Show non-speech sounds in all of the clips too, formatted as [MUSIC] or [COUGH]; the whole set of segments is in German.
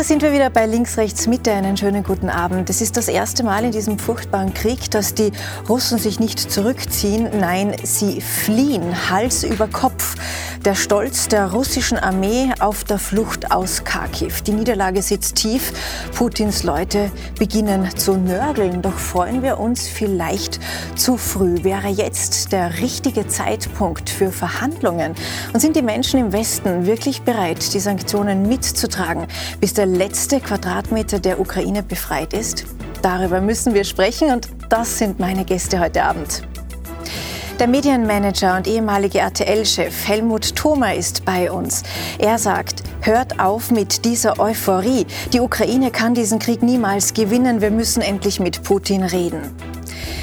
da sind wir wieder bei Links, Rechts, Mitte. Einen schönen guten Abend. Es ist das erste Mal in diesem furchtbaren Krieg, dass die Russen sich nicht zurückziehen. Nein, sie fliehen Hals über Kopf. Der Stolz der russischen Armee auf der Flucht aus Kharkiv. Die Niederlage sitzt tief. Putins Leute beginnen zu nörgeln. Doch freuen wir uns vielleicht zu früh. Wäre jetzt der richtige Zeitpunkt für Verhandlungen? Und sind die Menschen im Westen wirklich bereit, die Sanktionen mitzutragen, bis der letzte Quadratmeter der Ukraine befreit ist? Darüber müssen wir sprechen und das sind meine Gäste heute Abend. Der Medienmanager und ehemalige RTL-Chef Helmut Thoma ist bei uns. Er sagt, hört auf mit dieser Euphorie. Die Ukraine kann diesen Krieg niemals gewinnen. Wir müssen endlich mit Putin reden.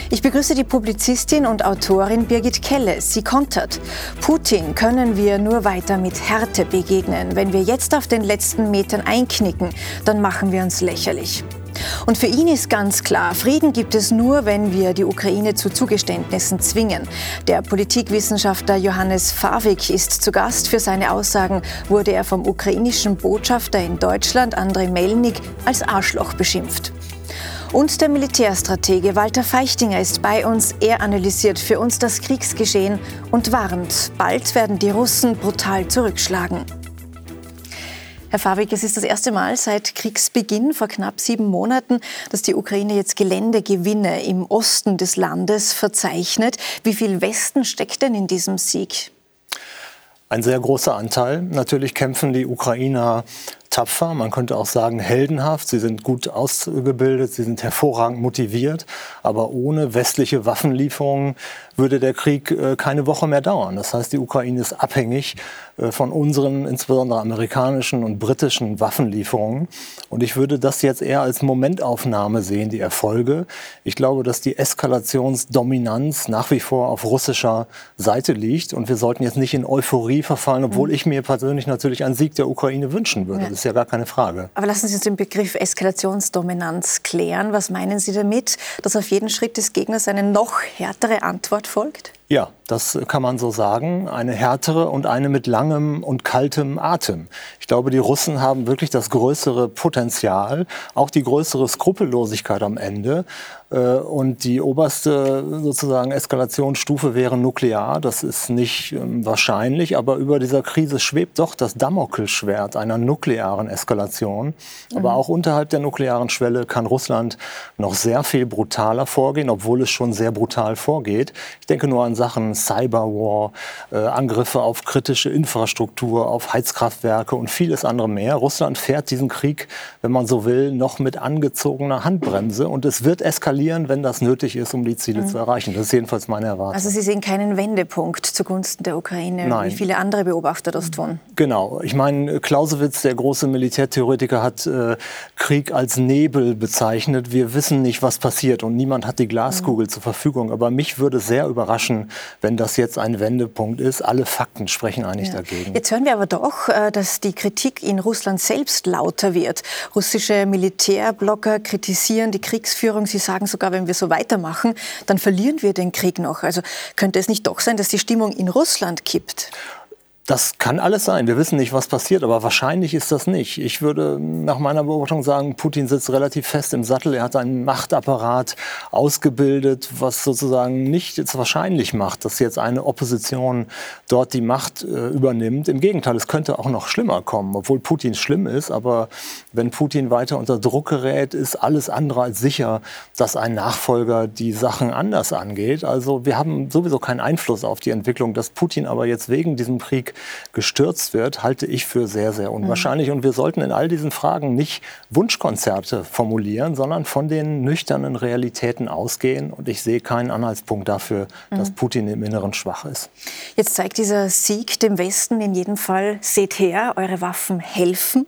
Ich begrüße die Publizistin und Autorin Birgit Kelle. Sie kontert. Putin können wir nur weiter mit Härte begegnen. Wenn wir jetzt auf den letzten Metern einknicken, dann machen wir uns lächerlich. Und für ihn ist ganz klar, Frieden gibt es nur, wenn wir die Ukraine zu Zugeständnissen zwingen. Der Politikwissenschaftler Johannes Favik ist zu Gast. Für seine Aussagen wurde er vom ukrainischen Botschafter in Deutschland, Andrei Melnik, als Arschloch beschimpft. Und der Militärstratege Walter Feichtinger ist bei uns. Er analysiert für uns das Kriegsgeschehen und warnt, bald werden die Russen brutal zurückschlagen. Herr Fabik, es ist das erste Mal seit Kriegsbeginn vor knapp sieben Monaten, dass die Ukraine jetzt Geländegewinne im Osten des Landes verzeichnet. Wie viel Westen steckt denn in diesem Sieg? Ein sehr großer Anteil. Natürlich kämpfen die Ukrainer tapfer, man könnte auch sagen heldenhaft. Sie sind gut ausgebildet, sie sind hervorragend motiviert. Aber ohne westliche Waffenlieferungen würde der Krieg äh, keine Woche mehr dauern. Das heißt, die Ukraine ist abhängig äh, von unseren, insbesondere amerikanischen und britischen Waffenlieferungen. Und ich würde das jetzt eher als Momentaufnahme sehen, die Erfolge. Ich glaube, dass die Eskalationsdominanz nach wie vor auf russischer Seite liegt. Und wir sollten jetzt nicht in Euphorie verfallen, obwohl mhm. ich mir persönlich natürlich einen Sieg der Ukraine wünschen würde. Ja. Das ist ja gar keine Frage. Aber lassen Sie uns den Begriff Eskalationsdominanz klären. Was meinen Sie damit, dass auf jeden Schritt des Gegners eine noch härtere Antwort folgt? Ja, das kann man so sagen. Eine härtere und eine mit langem und kaltem Atem. Ich glaube, die Russen haben wirklich das größere Potenzial, auch die größere Skrupellosigkeit am Ende. Äh, und die oberste sozusagen Eskalationsstufe wäre nuklear. Das ist nicht ähm, wahrscheinlich, aber über dieser Krise schwebt doch das Damokelschwert einer nuklearen Eskalation. Aber mhm. auch unterhalb der nuklearen Schwelle kann Russland noch sehr viel brutaler vorgehen, obwohl es schon sehr brutal vorgeht. Ich denke nur an Sachen Cyberwar, äh, Angriffe auf kritische Infrastruktur, auf Heizkraftwerke und vieles andere mehr. Russland fährt diesen Krieg, wenn man so will, noch mit angezogener Handbremse und es wird eskalieren, wenn das nötig ist, um die Ziele mhm. zu erreichen. Das ist jedenfalls meine Erwartung. Also Sie sehen keinen Wendepunkt zugunsten der Ukraine, Nein. wie viele andere Beobachter das tun. Genau. Ich meine, Clausewitz, der große Militärtheoretiker, hat äh, Krieg als Nebel bezeichnet. Wir wissen nicht, was passiert und niemand hat die Glaskugel mhm. zur Verfügung. Aber mich würde sehr überraschen, wenn das jetzt ein Wendepunkt ist. Alle Fakten sprechen eigentlich ja. dagegen. Jetzt hören wir aber doch, äh, dass die Kritik in Russland selbst lauter wird. Russische Militärblocker kritisieren die Kriegsführung. Sie sagen sogar, wenn wir so weitermachen, dann verlieren wir den Krieg noch. Also könnte es nicht doch sein, dass die Stimmung in Russland kippt? Das kann alles sein. Wir wissen nicht, was passiert, aber wahrscheinlich ist das nicht. Ich würde nach meiner Beobachtung sagen, Putin sitzt relativ fest im Sattel. Er hat einen Machtapparat ausgebildet, was sozusagen nicht jetzt wahrscheinlich macht, dass jetzt eine Opposition dort die Macht äh, übernimmt. Im Gegenteil, es könnte auch noch schlimmer kommen, obwohl Putin schlimm ist. Aber wenn Putin weiter unter Druck gerät, ist alles andere als sicher, dass ein Nachfolger die Sachen anders angeht. Also wir haben sowieso keinen Einfluss auf die Entwicklung. Dass Putin aber jetzt wegen diesem Krieg gestürzt wird, halte ich für sehr, sehr unwahrscheinlich. Mhm. Und wir sollten in all diesen Fragen nicht Wunschkonzerte formulieren, sondern von den nüchternen Realitäten ausgehen. Und ich sehe keinen Anhaltspunkt dafür, mhm. dass Putin im Inneren schwach ist. Jetzt zeigt dieser Sieg dem Westen in jedem Fall, seht her, eure Waffen helfen.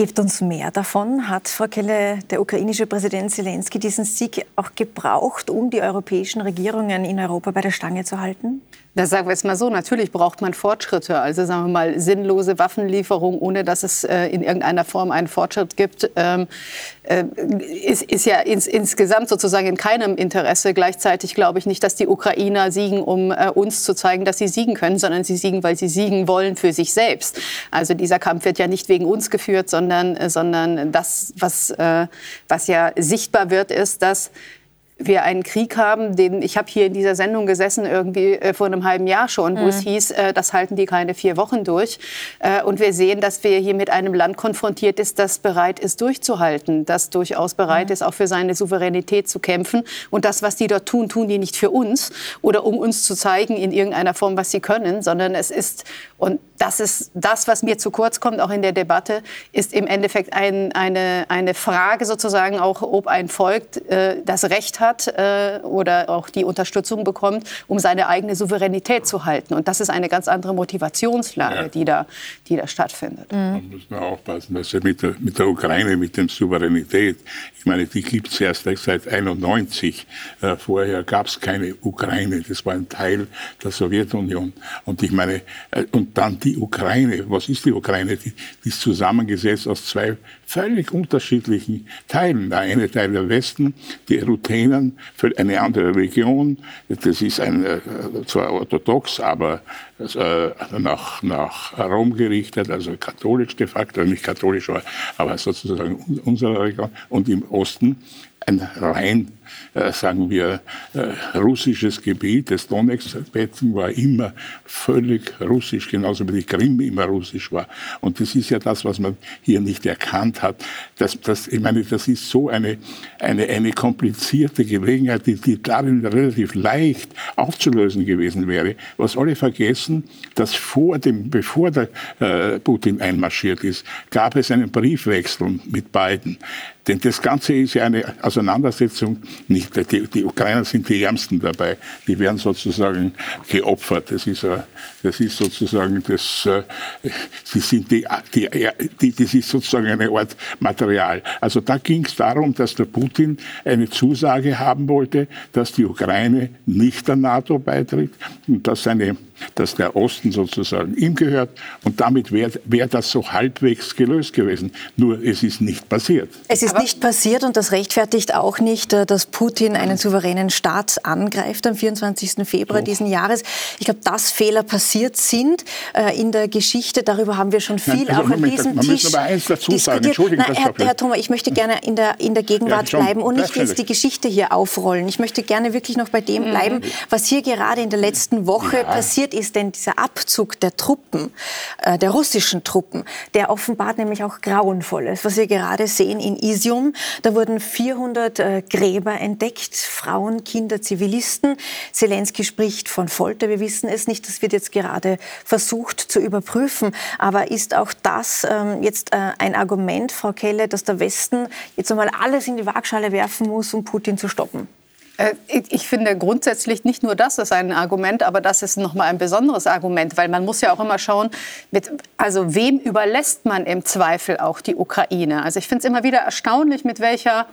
Gebt uns mehr davon. Hat Frau Kelle, der ukrainische Präsident Zelensky, diesen Sieg auch gebraucht, um die europäischen Regierungen in Europa bei der Stange zu halten? Das sagen wir es mal so. Natürlich braucht man Fortschritte. Also sagen wir mal sinnlose Waffenlieferung, ohne dass es äh, in irgendeiner Form einen Fortschritt gibt, ähm, äh, ist, ist ja ins, insgesamt sozusagen in keinem Interesse. Gleichzeitig glaube ich nicht, dass die Ukrainer siegen, um äh, uns zu zeigen, dass sie siegen können, sondern sie siegen, weil sie siegen wollen für sich selbst. Also dieser Kampf wird ja nicht wegen uns geführt, sondern, äh, sondern das, was, äh, was ja sichtbar wird, ist, dass wir einen Krieg haben, den ich habe hier in dieser Sendung gesessen irgendwie äh, vor einem halben Jahr schon, wo mhm. es hieß, äh, das halten die keine vier Wochen durch. Äh, und wir sehen, dass wir hier mit einem Land konfrontiert ist, das bereit ist durchzuhalten, das durchaus bereit mhm. ist, auch für seine Souveränität zu kämpfen. Und das, was die dort tun, tun die nicht für uns oder um uns zu zeigen in irgendeiner Form, was sie können, sondern es ist und das ist das, was mir zu kurz kommt, auch in der Debatte, ist im Endeffekt ein, eine, eine Frage sozusagen auch, ob ein Volk äh, das Recht hat äh, oder auch die Unterstützung bekommt, um seine eigene Souveränität zu halten. Und das ist eine ganz andere Motivationslage, ja. die, da, die da stattfindet. Mhm. Man muss nur aufpassen, dass mit der, mit der Ukraine, mit der Souveränität, ich meine, die gibt es erst seit 1991. Äh, vorher gab es keine Ukraine, das war ein Teil der Sowjetunion. Und ich meine, äh, und dann die Ukraine. Was ist die Ukraine? Die, die ist zusammengesetzt aus zwei völlig unterschiedlichen Teilen. Der eine Teil der Westen, die Ruthenen, für eine andere Region. Das ist ein, äh, zwar orthodox, aber äh, nach, nach Rom gerichtet, also katholisch de facto, nicht katholisch, aber sozusagen unsere Region. Und im Osten ein rein äh, sagen wir, äh, russisches Gebiet. Das Donetsk-Becken war immer völlig russisch, genauso wie die Krim immer russisch war. Und das ist ja das, was man hier nicht erkannt hat. Das, das, ich meine, das ist so eine, eine, eine komplizierte Gelegenheit, die, die darin relativ leicht aufzulösen gewesen wäre. Was alle vergessen, dass vor dem, bevor der äh, Putin einmarschiert ist, gab es einen Briefwechsel mit beiden. Denn das Ganze ist ja eine Auseinandersetzung nicht, die, die Ukrainer sind die Ärmsten dabei. Die werden sozusagen geopfert. Das ist, das ist sozusagen das, äh, sie sind die, die, die, das ist sozusagen eine Art Material. Also da ging es darum, dass der Putin eine Zusage haben wollte, dass die Ukraine nicht der NATO beitritt und dass seine dass der Osten sozusagen ihm gehört und damit wäre wär das so halbwegs gelöst gewesen. Nur es ist nicht passiert. Es ist Aber nicht passiert und das rechtfertigt auch nicht, äh, dass Putin einen souveränen Staat angreift am 24. Februar oh. diesen Jahres. Ich glaube, dass Fehler passiert sind äh, in der Geschichte, darüber haben wir schon viel Nein, also auch an diesem man Tisch aber eins dazu sagen. Nein, Herr, Herr Thomas, ich möchte gerne in der, in der Gegenwart ja, bleiben und nicht jetzt die Geschichte hier aufrollen. Ich möchte gerne wirklich noch bei dem mhm. bleiben, was hier gerade in der letzten Woche ja. passiert passiert ist, denn dieser Abzug der Truppen, äh, der russischen Truppen, der offenbart nämlich auch Grauenvolles. Was wir gerade sehen in Isium, da wurden 400 äh, Gräber entdeckt, Frauen, Kinder, Zivilisten. Zelensky spricht von Folter. Wir wissen es nicht, das wird jetzt gerade versucht zu überprüfen. Aber ist auch das ähm, jetzt äh, ein Argument, Frau Kelle, dass der Westen jetzt einmal alles in die Waagschale werfen muss, um Putin zu stoppen? Äh, ich finde grundsätzlich nicht nur das ist ein Argument, aber das ist noch mal ein besonderes Argument, weil man muss ja auch immer schauen, mit, also wem überlässt man im Zweifel auch die Ukraine? Also ich finde es immer wieder erstaunlich, mit welcher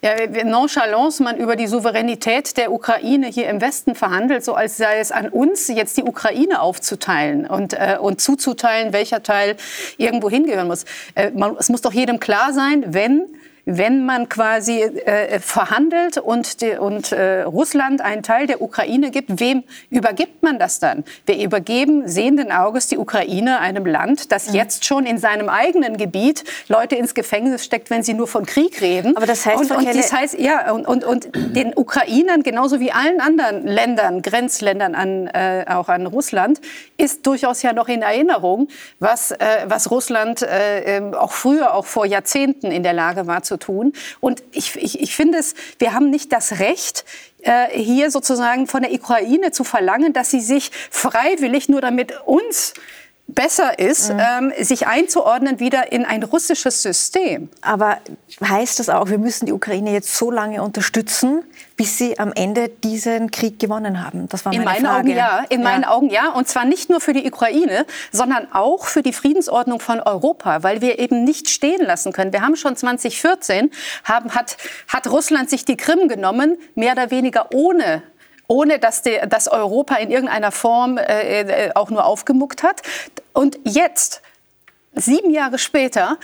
ja, Nonchalance man über die Souveränität der Ukraine hier im Westen verhandelt, so als sei es an uns, jetzt die Ukraine aufzuteilen und, äh, und zuzuteilen, welcher Teil irgendwo hingehören muss. Äh, man, es muss doch jedem klar sein, wenn wenn man quasi äh, verhandelt und, die, und äh, Russland einen Teil der Ukraine gibt, wem übergibt man das dann? Wir übergeben sehenden Auges die Ukraine einem Land, das mhm. jetzt schon in seinem eigenen Gebiet Leute ins Gefängnis steckt, wenn sie nur von Krieg reden. Aber das heißt, und, und das heißt, ja, und, und, und den Ukrainern genauso wie allen anderen Ländern, Grenzländern an, äh, auch an Russland, ist durchaus ja noch in Erinnerung, was, äh, was Russland äh, ähm, auch früher, auch vor Jahrzehnten in der Lage war zu tun. Und ich, ich, ich finde es, wir haben nicht das Recht, äh, hier sozusagen von der Ukraine zu verlangen, dass sie sich freiwillig nur damit uns besser ist, mhm. ähm, sich einzuordnen wieder in ein russisches System. Aber heißt das auch, wir müssen die Ukraine jetzt so lange unterstützen, bis sie am Ende diesen Krieg gewonnen haben? Das war meine in meinen Frage. Augen ja. In ja. meinen Augen ja. Und zwar nicht nur für die Ukraine, sondern auch für die Friedensordnung von Europa, weil wir eben nicht stehen lassen können. Wir haben schon 2014 haben, hat, hat Russland sich die Krim genommen, mehr oder weniger ohne ohne dass, die, dass Europa in irgendeiner Form äh, äh, auch nur aufgemuckt hat. Und jetzt, sieben Jahre später,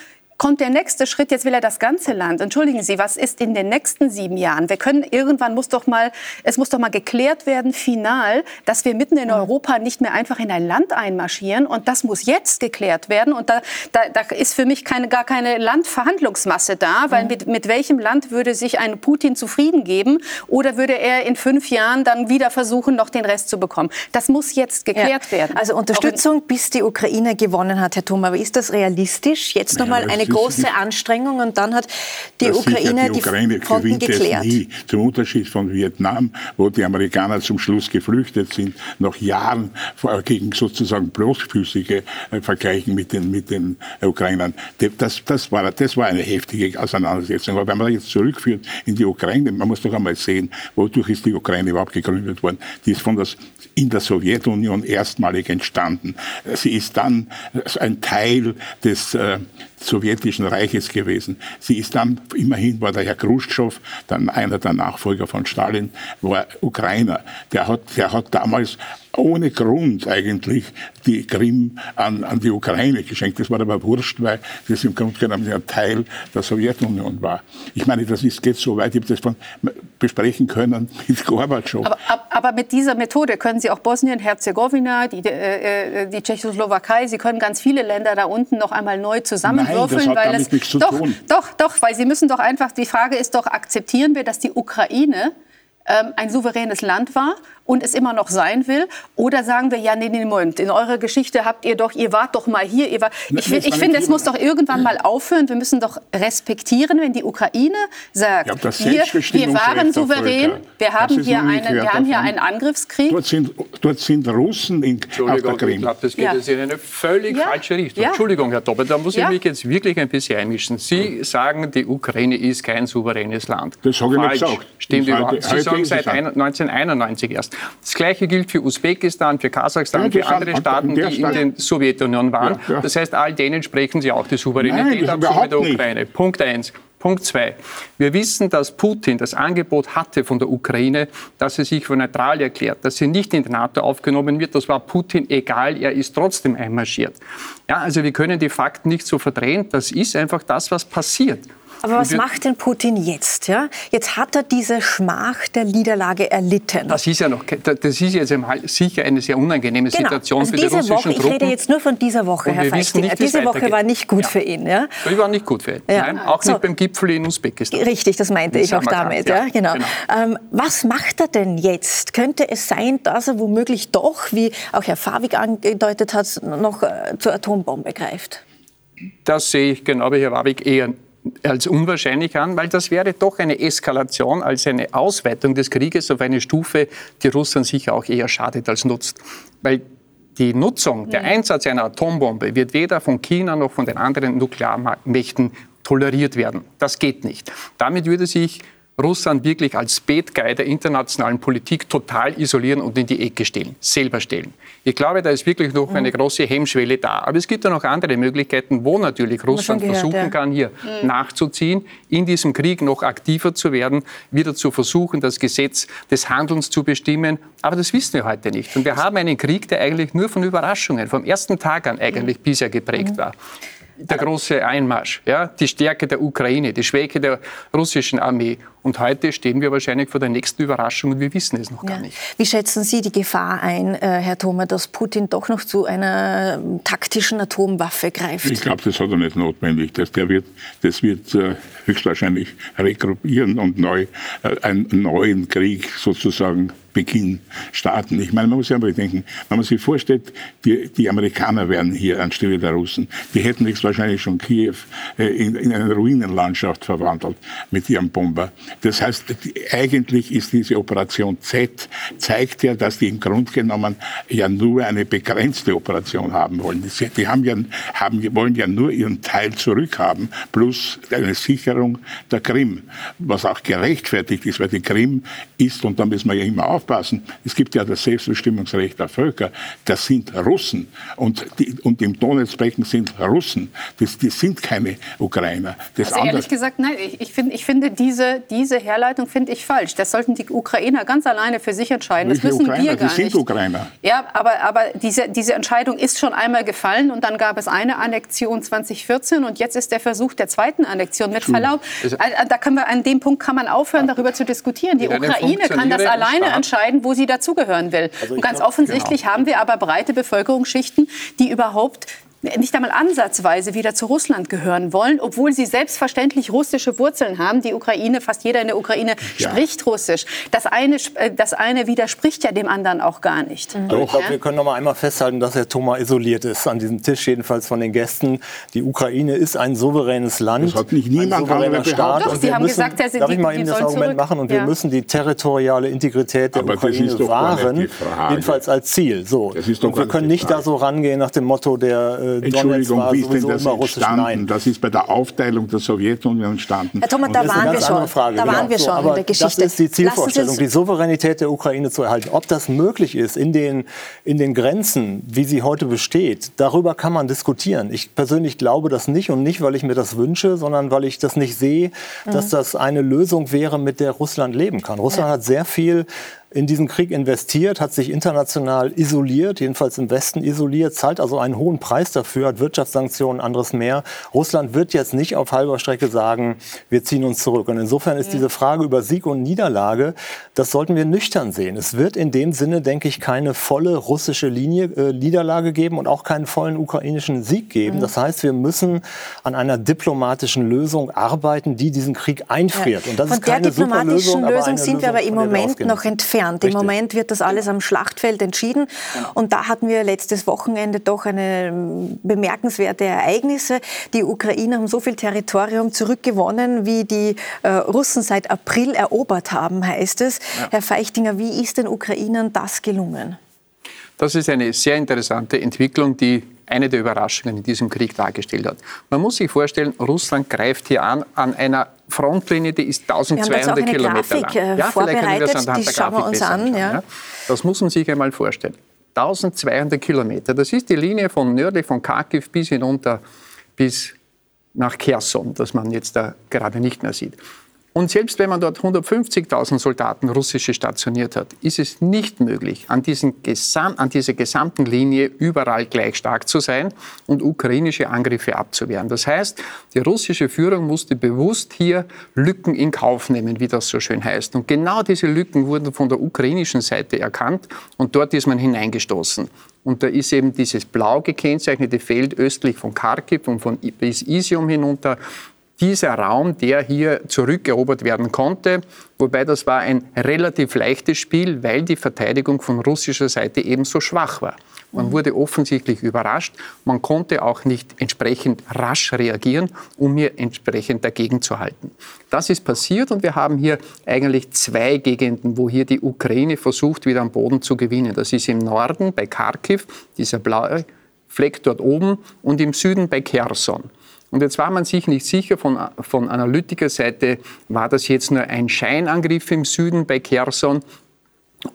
kommt der nächste Schritt, jetzt will er das ganze Land. Entschuldigen Sie, was ist in den nächsten sieben Jahren? Wir können irgendwann muss doch mal, es muss doch mal geklärt werden, final, dass wir mitten in Europa nicht mehr einfach in ein Land einmarschieren. Und das muss jetzt geklärt werden. Und da, da, da ist für mich keine, gar keine Landverhandlungsmasse da, weil mit, mit welchem Land würde sich ein Putin zufrieden geben? Oder würde er in fünf Jahren dann wieder versuchen, noch den Rest zu bekommen? Das muss jetzt geklärt ja. werden. Also Unterstützung, bis die Ukraine gewonnen hat, Herr Thoma. Aber ist das realistisch? Jetzt noch mal eine große Anstrengung und dann hat die Ukraine die, Ukraine die Fronten geklärt. Nie. Zum Unterschied von Vietnam, wo die Amerikaner zum Schluss geflüchtet sind, nach Jahren gegen sozusagen bloßfüßige äh, vergleichen mit den, mit den Ukrainern. Das, das, war, das war eine heftige Auseinandersetzung. Aber wenn man jetzt zurückführt in die Ukraine, man muss doch einmal sehen, wodurch ist die Ukraine überhaupt gegründet worden. Die ist von das, in der Sowjetunion erstmalig entstanden. Sie ist dann ein Teil des äh, sowjetischen Reiches gewesen. Sie ist dann, immerhin war der Herr Khrushchev, dann einer der Nachfolger von Stalin, war Ukrainer. Der hat, der hat damals ohne Grund eigentlich die Krim an, an die Ukraine geschenkt. Das war aber wurscht, weil das im Grunde genommen ein Teil der Sowjetunion war. Ich meine, das ist, geht so weit, ich habe das von, besprechen können [LAUGHS] mit Gorbatschow. Aber, aber, mit dieser Methode können Sie auch Bosnien-Herzegowina, die, äh, äh, die Tschechoslowakei, Sie können ganz viele Länder da unten noch einmal neu zusammenwürfeln. Nein, das hat weil es, nichts zu doch, tun. Doch, doch, weil Sie müssen doch einfach, die Frage ist doch, akzeptieren wir, dass die Ukraine ein souveränes Land war und es immer noch sein will? Oder sagen wir, ja, nee, nee, Moment, in eurer Geschichte habt ihr doch, ihr wart doch mal hier. Ihr war, ich, ich, ich finde, es muss doch irgendwann mal aufhören. Wir müssen doch respektieren, wenn die Ukraine sagt, ja, wir, wir waren souverän, wir haben, hier einen, wir haben hier einen Angriffskrieg. Dort sind, dort sind Russen in, auf der Krim. Ich glaube, das geht ja. jetzt in eine völlig ja. falsche Richtung. Ja. Entschuldigung, Herr Doppel, da muss ich mich jetzt wirklich ein bisschen einmischen. Sie sagen, die Ukraine ist kein souveränes Land. Das habe ich nicht gesagt. Stimmt überhaupt. Sie sagen seit 1991 erst. Das Gleiche gilt für Usbekistan, für Kasachstan, ja, für andere Staaten, die in der Sowjetunion waren. Ja, ja. Das heißt, all denen sprechen Sie auch die Souveränität ab, so mit der Ukraine. Nicht. Punkt eins. Punkt zwei. Wir wissen, dass Putin das Angebot hatte von der Ukraine, dass er sich für neutral erklärt, dass sie nicht in die NATO aufgenommen wird. Das war Putin egal, er ist trotzdem einmarschiert. Ja, also wir können die Fakten nicht so verdrehen. Das ist einfach das, was passiert. Aber was macht denn Putin jetzt? Ja? Jetzt hat er diese Schmach der Niederlage erlitten. Das ist ja noch, das ist jetzt sicher eine sehr unangenehme genau. Situation also für diese die russischen Woche, Truppen. Ich rede jetzt nur von dieser Woche, Herr Feichtinger. Diese Woche war nicht gut ja. für ihn. Ja? Die war nicht gut für ihn. Ja. Nein, auch so. nicht beim Gipfel in Usbekistan. Richtig, das meinte ich auch damit. Ja. Genau. genau. Ähm, was macht er denn jetzt? Könnte es sein, dass er womöglich doch, wie auch Herr Fabik angedeutet hat, noch äh, zur Atombombe greift? Das sehe ich genau wie Herr Warwick eher als unwahrscheinlich an, weil das wäre doch eine Eskalation als eine Ausweitung des Krieges auf eine Stufe, die Russland sicher auch eher schadet als nutzt. Weil die Nutzung, der Einsatz einer Atombombe wird weder von China noch von den anderen Nuklearmächten toleriert werden. Das geht nicht. Damit würde sich Russland wirklich als Bad Guy der internationalen Politik total isolieren und in die Ecke stellen, selber stellen. Ich glaube, da ist wirklich noch eine mhm. große Hemmschwelle da. Aber es gibt ja noch andere Möglichkeiten, wo natürlich Russland gehört, versuchen ja. kann, hier mhm. nachzuziehen, in diesem Krieg noch aktiver zu werden, wieder zu versuchen, das Gesetz des Handelns zu bestimmen. Aber das wissen wir heute nicht. Und wir haben einen Krieg, der eigentlich nur von Überraschungen, vom ersten Tag an eigentlich mhm. bisher geprägt mhm. war der große Einmarsch, ja, die Stärke der Ukraine, die Schwäche der russischen Armee. Und heute stehen wir wahrscheinlich vor der nächsten Überraschung und wir wissen es noch gar nicht. Wie schätzen Sie die Gefahr ein, äh, Herr Thoma, dass Putin doch noch zu einer taktischen Atomwaffe greift? Ich glaube, das hat er nicht notwendig. Das, der wird, das wird äh, höchstwahrscheinlich regruppieren und neu, äh, einen neuen Krieg sozusagen Beginn starten. Ich meine, man muss ja mal denken, wenn man sich vorstellt, die, die Amerikaner wären hier anstelle der Russen, die hätten jetzt wahrscheinlich schon Kiew äh, in, in, eine Ruinenlandschaft verwandelt mit ihrem Bomber. Das heißt, eigentlich ist diese Operation Z, zeigt ja, dass die im Grunde genommen ja nur eine begrenzte Operation haben wollen. Die haben ja, haben, wollen ja nur ihren Teil zurückhaben, plus eine Sicherung der Krim, was auch gerechtfertigt ist, weil die Krim ist, und da müssen wir ja immer auf aufpassen. Es gibt ja das Selbstbestimmungsrecht der Völker. Das sind Russen. Und, die, und im Donetsbecken sind Russen. Das, das sind keine Ukrainer. Das also ehrlich gesagt, nein, ich, ich, find, ich finde diese, diese Herleitung finde ich falsch. Das sollten die Ukrainer ganz alleine für sich entscheiden. Welche das müssen Ukrainer? wir gar die sind nicht. Ukrainer. Ja, aber, aber diese, diese Entscheidung ist schon einmal gefallen und dann gab es eine Annexion 2014 und jetzt ist der Versuch der zweiten Annexion. Mit Verlaub, also, äh, da können wir an dem Punkt kann man aufhören, darüber zu diskutieren. Die Ukraine kann das alleine Staat. Entscheiden, wo sie dazugehören will. Also und ganz glaub, offensichtlich genau. haben wir aber breite Bevölkerungsschichten, die überhaupt nicht einmal ansatzweise wieder zu Russland gehören wollen, obwohl sie selbstverständlich russische Wurzeln haben. Die Ukraine, fast jeder in der Ukraine ja. spricht Russisch. Das eine, äh, das eine widerspricht ja dem anderen auch gar nicht. Mhm. ich glaube, wir können noch mal einmal festhalten, dass Herr Thoma isoliert ist an diesem Tisch, jedenfalls von den Gästen. Die Ukraine ist ein souveränes Land, das hat nicht niemand ein souveräner Staat. Doch, Sie haben müssen, gesagt, Sie, darf ich mal Ihnen das Argument zurück? machen? Und ja. wir müssen die territoriale Integrität der Aber Ukraine wahren, jedenfalls als Ziel. So. und wir können nicht da so rangehen nach dem Motto der äh, Entschuldigung, wie ist denn das entstanden? Das ist bei der Aufteilung der Sowjetunion entstanden. Herr Thomas, da waren wir schon. Frage, da waren wir schon in der Geschichte. Das ist die Zielvorstellung, die Souveränität der Ukraine zu erhalten. Ob das möglich ist in den, in den Grenzen, wie sie heute besteht, darüber kann man diskutieren. Ich persönlich glaube das nicht und nicht, weil ich mir das wünsche, sondern weil ich das nicht sehe, dass mhm. das eine Lösung wäre, mit der Russland leben kann. Russland ja. hat sehr viel in diesen Krieg investiert, hat sich international isoliert, jedenfalls im Westen isoliert, zahlt also einen hohen Preis dafür, hat Wirtschaftssanktionen, anderes mehr. Russland wird jetzt nicht auf halber Strecke sagen, wir ziehen uns zurück. Und insofern ist diese Frage über Sieg und Niederlage, das sollten wir nüchtern sehen. Es wird in dem Sinne, denke ich, keine volle russische Linie, äh, Niederlage geben und auch keinen vollen ukrainischen Sieg geben. Das heißt, wir müssen an einer diplomatischen Lösung arbeiten, die diesen Krieg einfriert. Ja. Und das Von ist keine der diplomatischen Lösung, Lösung sind wir aber im Moment noch entfernt entfernt. Richtig. Im Moment wird das alles am Schlachtfeld entschieden. Genau. Und da hatten wir letztes Wochenende doch eine ähm, bemerkenswerte Ereignisse. Die Ukrainer haben so viel Territorium zurückgewonnen, wie die äh, Russen seit April erobert haben, heißt es. Ja. Herr Feichtinger, wie ist den Ukrainern das gelungen? Das ist eine sehr interessante Entwicklung, die eine der Überraschungen in diesem Krieg dargestellt hat. Man muss sich vorstellen, Russland greift hier an an einer Frontlinie, die ist 1200 Kilometer Grafik, lang. Äh, ja, vielleicht können wir das anhand der Grafik uns an. Ja. Das muss man sich einmal vorstellen. 1200 Kilometer, das ist die Linie von nördlich von Kharkiv bis hinunter bis nach Kherson, das man jetzt da gerade nicht mehr sieht. Und selbst wenn man dort 150.000 Soldaten russische stationiert hat, ist es nicht möglich, an, Gesam an dieser gesamten Linie überall gleich stark zu sein und ukrainische Angriffe abzuwehren. Das heißt, die russische Führung musste bewusst hier Lücken in Kauf nehmen, wie das so schön heißt. Und genau diese Lücken wurden von der ukrainischen Seite erkannt und dort ist man hineingestoßen. Und da ist eben dieses blau gekennzeichnete Feld östlich von Kharkiv und von bis Isium hinunter dieser Raum, der hier zurückerobert werden konnte. Wobei das war ein relativ leichtes Spiel, weil die Verteidigung von russischer Seite ebenso schwach war. Man wurde offensichtlich überrascht. Man konnte auch nicht entsprechend rasch reagieren, um hier entsprechend dagegen zu halten. Das ist passiert und wir haben hier eigentlich zwei Gegenden, wo hier die Ukraine versucht, wieder am Boden zu gewinnen. Das ist im Norden bei Kharkiv, dieser blaue Fleck dort oben, und im Süden bei Kherson. Und jetzt war man sich nicht sicher, von, von Analytikerseite war das jetzt nur ein Scheinangriff im Süden bei Kherson,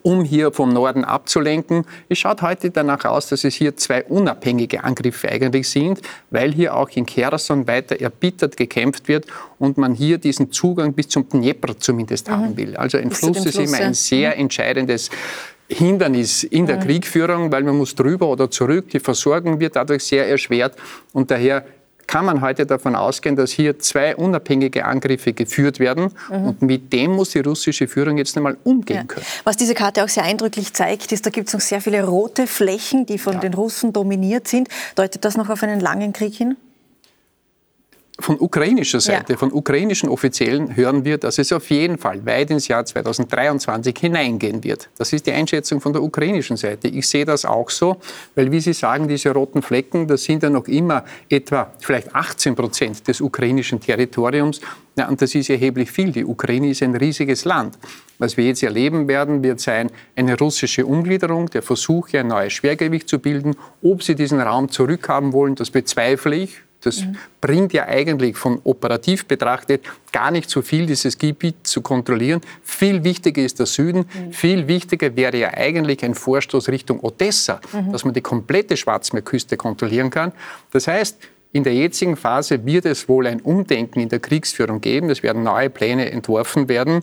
um hier vom Norden abzulenken. Es schaut heute danach aus, dass es hier zwei unabhängige Angriffe eigentlich sind, weil hier auch in Kherson weiter erbittert gekämpft wird und man hier diesen Zugang bis zum Dnepr zumindest mhm. haben will. Also ein Fluss ist immer ein sehr mhm. entscheidendes Hindernis in der mhm. Kriegführung, weil man muss drüber oder zurück. Die Versorgung wird dadurch sehr erschwert und daher kann man heute davon ausgehen, dass hier zwei unabhängige Angriffe geführt werden. Mhm. Und mit dem muss die russische Führung jetzt einmal umgehen ja. können. Was diese Karte auch sehr eindrücklich zeigt, ist, da gibt es noch sehr viele rote Flächen, die von ja. den Russen dominiert sind. Deutet das noch auf einen langen Krieg hin? Von ukrainischer Seite, ja. von ukrainischen Offiziellen hören wir, dass es auf jeden Fall weit ins Jahr 2023 hineingehen wird. Das ist die Einschätzung von der ukrainischen Seite. Ich sehe das auch so, weil, wie Sie sagen, diese roten Flecken, das sind ja noch immer etwa vielleicht 18 Prozent des ukrainischen Territoriums. Ja, und das ist erheblich viel. Die Ukraine ist ein riesiges Land. Was wir jetzt erleben werden, wird sein eine russische Umgliederung, der Versuch, ein neues Schwergewicht zu bilden. Ob sie diesen Raum zurückhaben wollen, das bezweifle ich Das mhm. bringt ja eigentlich von operativ betrachtet gar nicht so viel, dieses Gebiet zu kontrollieren. Viel wichtiger ist der Süden. Mhm. Viel wichtiger wäre ja eigentlich ein Vorstoß Richtung Odessa, mhm. dass man die komplette Schwarzmeerküste kontrollieren kann. Das heißt, in der jetzigen Phase wird es wohl ein Umdenken in der Kriegsführung geben. Es werden neue Pläne entworfen werden.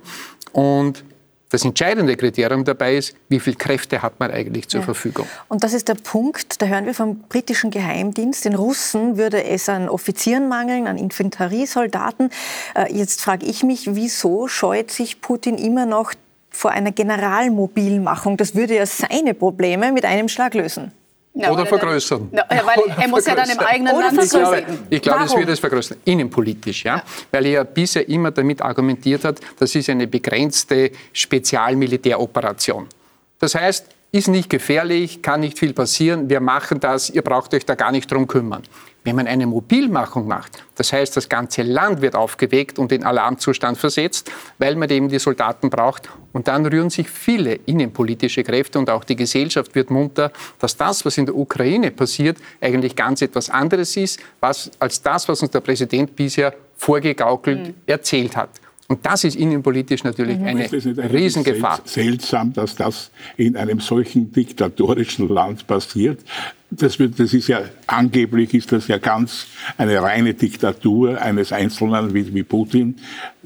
Und das entscheidende Kriterium dabei ist, wie viele Kräfte hat man eigentlich zur ja. Verfügung. Und das ist der Punkt, da hören wir vom britischen Geheimdienst, den Russen würde es an Offizieren mangeln, an Infanteriesoldaten. Äh, jetzt frage ich mich, wieso scheut sich Putin immer noch vor einer Generalmobilmachung? Das würde ja seine Probleme mit einem Schlag lösen. Ja, oder vergrößern. Dann, ja, weil er muss ja dann im eigenen oder Land Ich glaube, ich glaube es wird es vergrößern, innenpolitisch. Ja? ja? Weil er ja bisher immer damit argumentiert hat, das ist eine begrenzte Spezialmilitäroperation. Das heißt, ist nicht gefährlich, kann nicht viel passieren, wir machen das, ihr braucht euch da gar nicht drum kümmern. Wenn man eine Mobilmachung macht, das heißt, das ganze Land wird aufgeweckt und in Alarmzustand versetzt, weil man eben die Soldaten braucht. Und dann rühren sich viele innenpolitische Kräfte und auch die Gesellschaft wird munter, dass das, was in der Ukraine passiert, eigentlich ganz etwas anderes ist, was, als das, was uns der Präsident bisher vorgegaukelt mhm. erzählt hat. Und das ist innenpolitisch natürlich mhm. eine Riesengefahr. Seltsam, dass das in einem solchen diktatorischen Land passiert das, wird, das ist ja, angeblich ist das ja ganz eine reine Diktatur eines Einzelnen wie, wie Putin.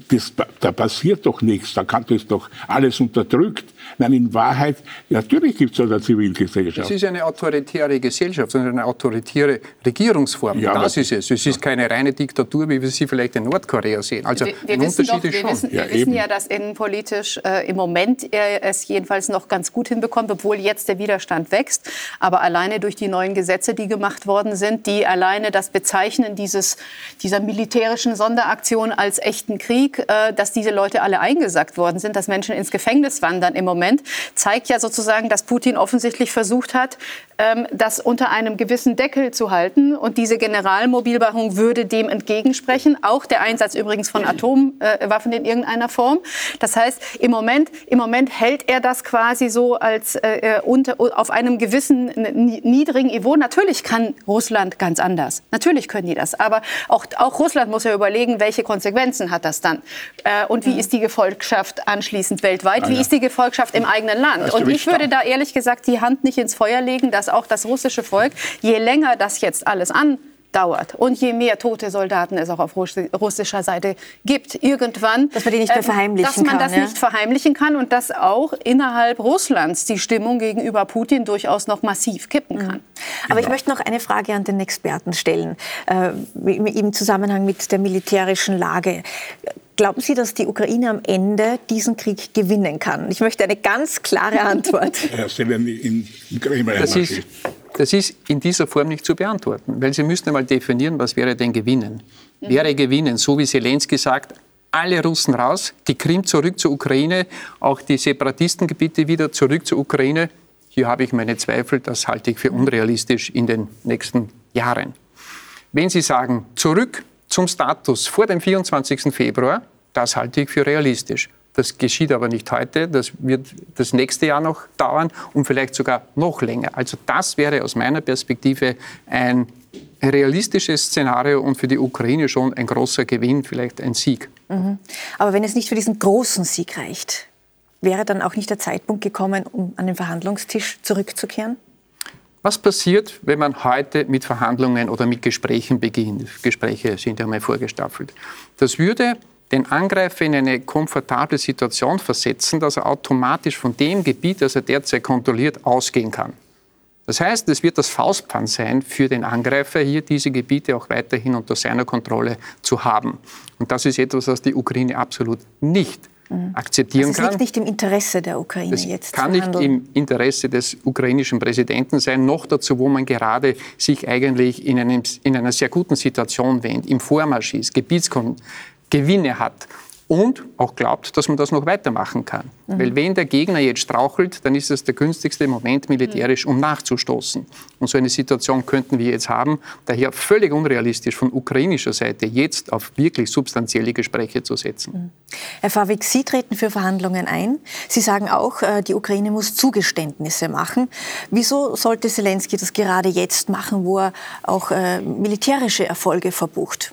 Das, da passiert doch nichts, da kann das doch alles unterdrückt. Nein, in Wahrheit, natürlich gibt es eine Zivilgesellschaft. Es ist eine autoritäre Gesellschaft und eine autoritäre Regierungsform. Ja, das ist es. Es ist keine reine Diktatur, wie wir sie vielleicht in Nordkorea sehen. Also wir, wir wissen doch, wir schon. Wissen, ja, wir wissen ja, dass innenpolitisch äh, im Moment er es jedenfalls noch ganz gut hinbekommt, obwohl jetzt der Widerstand wächst. Aber alleine durch die neuen Gesetze, die gemacht worden sind, die alleine das Bezeichnen dieses, dieser militärischen Sonderaktion als echten Krieg, äh, dass diese Leute alle eingesackt worden sind, dass Menschen ins Gefängnis wandern im Moment, zeigt ja sozusagen, dass Putin offensichtlich versucht hat, das unter einem gewissen Deckel zu halten. Und diese Generalmobilmachung würde dem entgegensprechen. Auch der Einsatz übrigens von Atomwaffen in irgendeiner Form. Das heißt, im Moment, im Moment hält er das quasi so als äh, äh unter, auf einem gewissen niedrigen Niveau. Natürlich kann Russland ganz anders. Natürlich können die das. Aber auch, auch Russland muss ja überlegen, welche Konsequenzen hat das dann? Äh, und wie ist die Gefolgschaft anschließend weltweit? Wie ist die Gefolgschaft im eigenen Land? Und ich würde da ehrlich gesagt die Hand nicht ins Feuer legen, dass auch das russische Volk, je länger das jetzt alles an dauert. Und je mehr tote Soldaten es auch auf russischer Seite gibt, irgendwann. Dass man die nicht mehr ähm, verheimlichen kann. Dass man das ja? nicht verheimlichen kann und dass auch innerhalb Russlands die Stimmung gegenüber Putin durchaus noch massiv kippen kann. Mhm. Aber genau. ich möchte noch eine Frage an den Experten stellen, äh, im Zusammenhang mit der militärischen Lage. Glauben Sie, dass die Ukraine am Ende diesen Krieg gewinnen kann? Ich möchte eine ganz klare [LAUGHS] Antwort. das, ist, das ist in dieser Form nicht zu beantworten, weil Sie müssten einmal definieren, was wäre denn Gewinnen? Mhm. Wäre Gewinnen, so wie Zelensky sagt, alle Russen raus, die Krim zurück zur Ukraine, auch die Separatistengebiete wieder zurück zur Ukraine. Hier habe ich meine Zweifel, das halte ich für unrealistisch in den nächsten Jahren. Wenn Sie sagen, zurück zum Status vor dem 24. Februar, das halte ich für realistisch. Das geschieht aber nicht heute, das wird das nächste Jahr noch dauern und vielleicht sogar noch länger. Also das wäre aus meiner Perspektive ein realistisches Szenario und für die Ukraine schon ein großer Gewinn, vielleicht ein Sieg. Mhm. Aber wenn es nicht für diesen großen Sieg reicht, wäre dann auch nicht der Zeitpunkt gekommen, um an den Verhandlungstisch zurückzukehren? Was passiert, wenn man heute mit Verhandlungen oder mit Gesprächen beginnt? Gespräche sind ja mal vorgestaffelt. Das würde den Angreifer in eine komfortable Situation versetzen, dass er automatisch von dem Gebiet, das er derzeit kontrolliert, ausgehen kann. Das heißt, es wird das Faustpfand sein für den Angreifer, hier diese Gebiete auch weiterhin unter seiner Kontrolle zu haben. Und das ist etwas, was die Ukraine absolut nicht. Akzeptieren also es liegt nicht im Interesse der Ukraine das jetzt. Kann nicht im Interesse des ukrainischen Präsidenten sein, noch dazu, wo man gerade sich eigentlich in, einem, in einer sehr guten Situation wähnt, im Vormarsch ist, Gebietsgewinne hat. Und auch glaubt, dass man das noch weitermachen kann. Mhm. Weil wenn der Gegner jetzt strauchelt, dann ist es der günstigste Moment militärisch, um nachzustoßen. Und so eine Situation könnten wir jetzt haben. Daher völlig unrealistisch von ukrainischer Seite jetzt auf wirklich substanzielle Gespräche zu setzen. Mhm. Herr Favik, Sie treten für Verhandlungen ein. Sie sagen auch, äh, die Ukraine muss Zugeständnisse machen. Wieso sollte Zelensky das gerade jetzt machen, wo er auch äh, militärische Erfolge verbucht?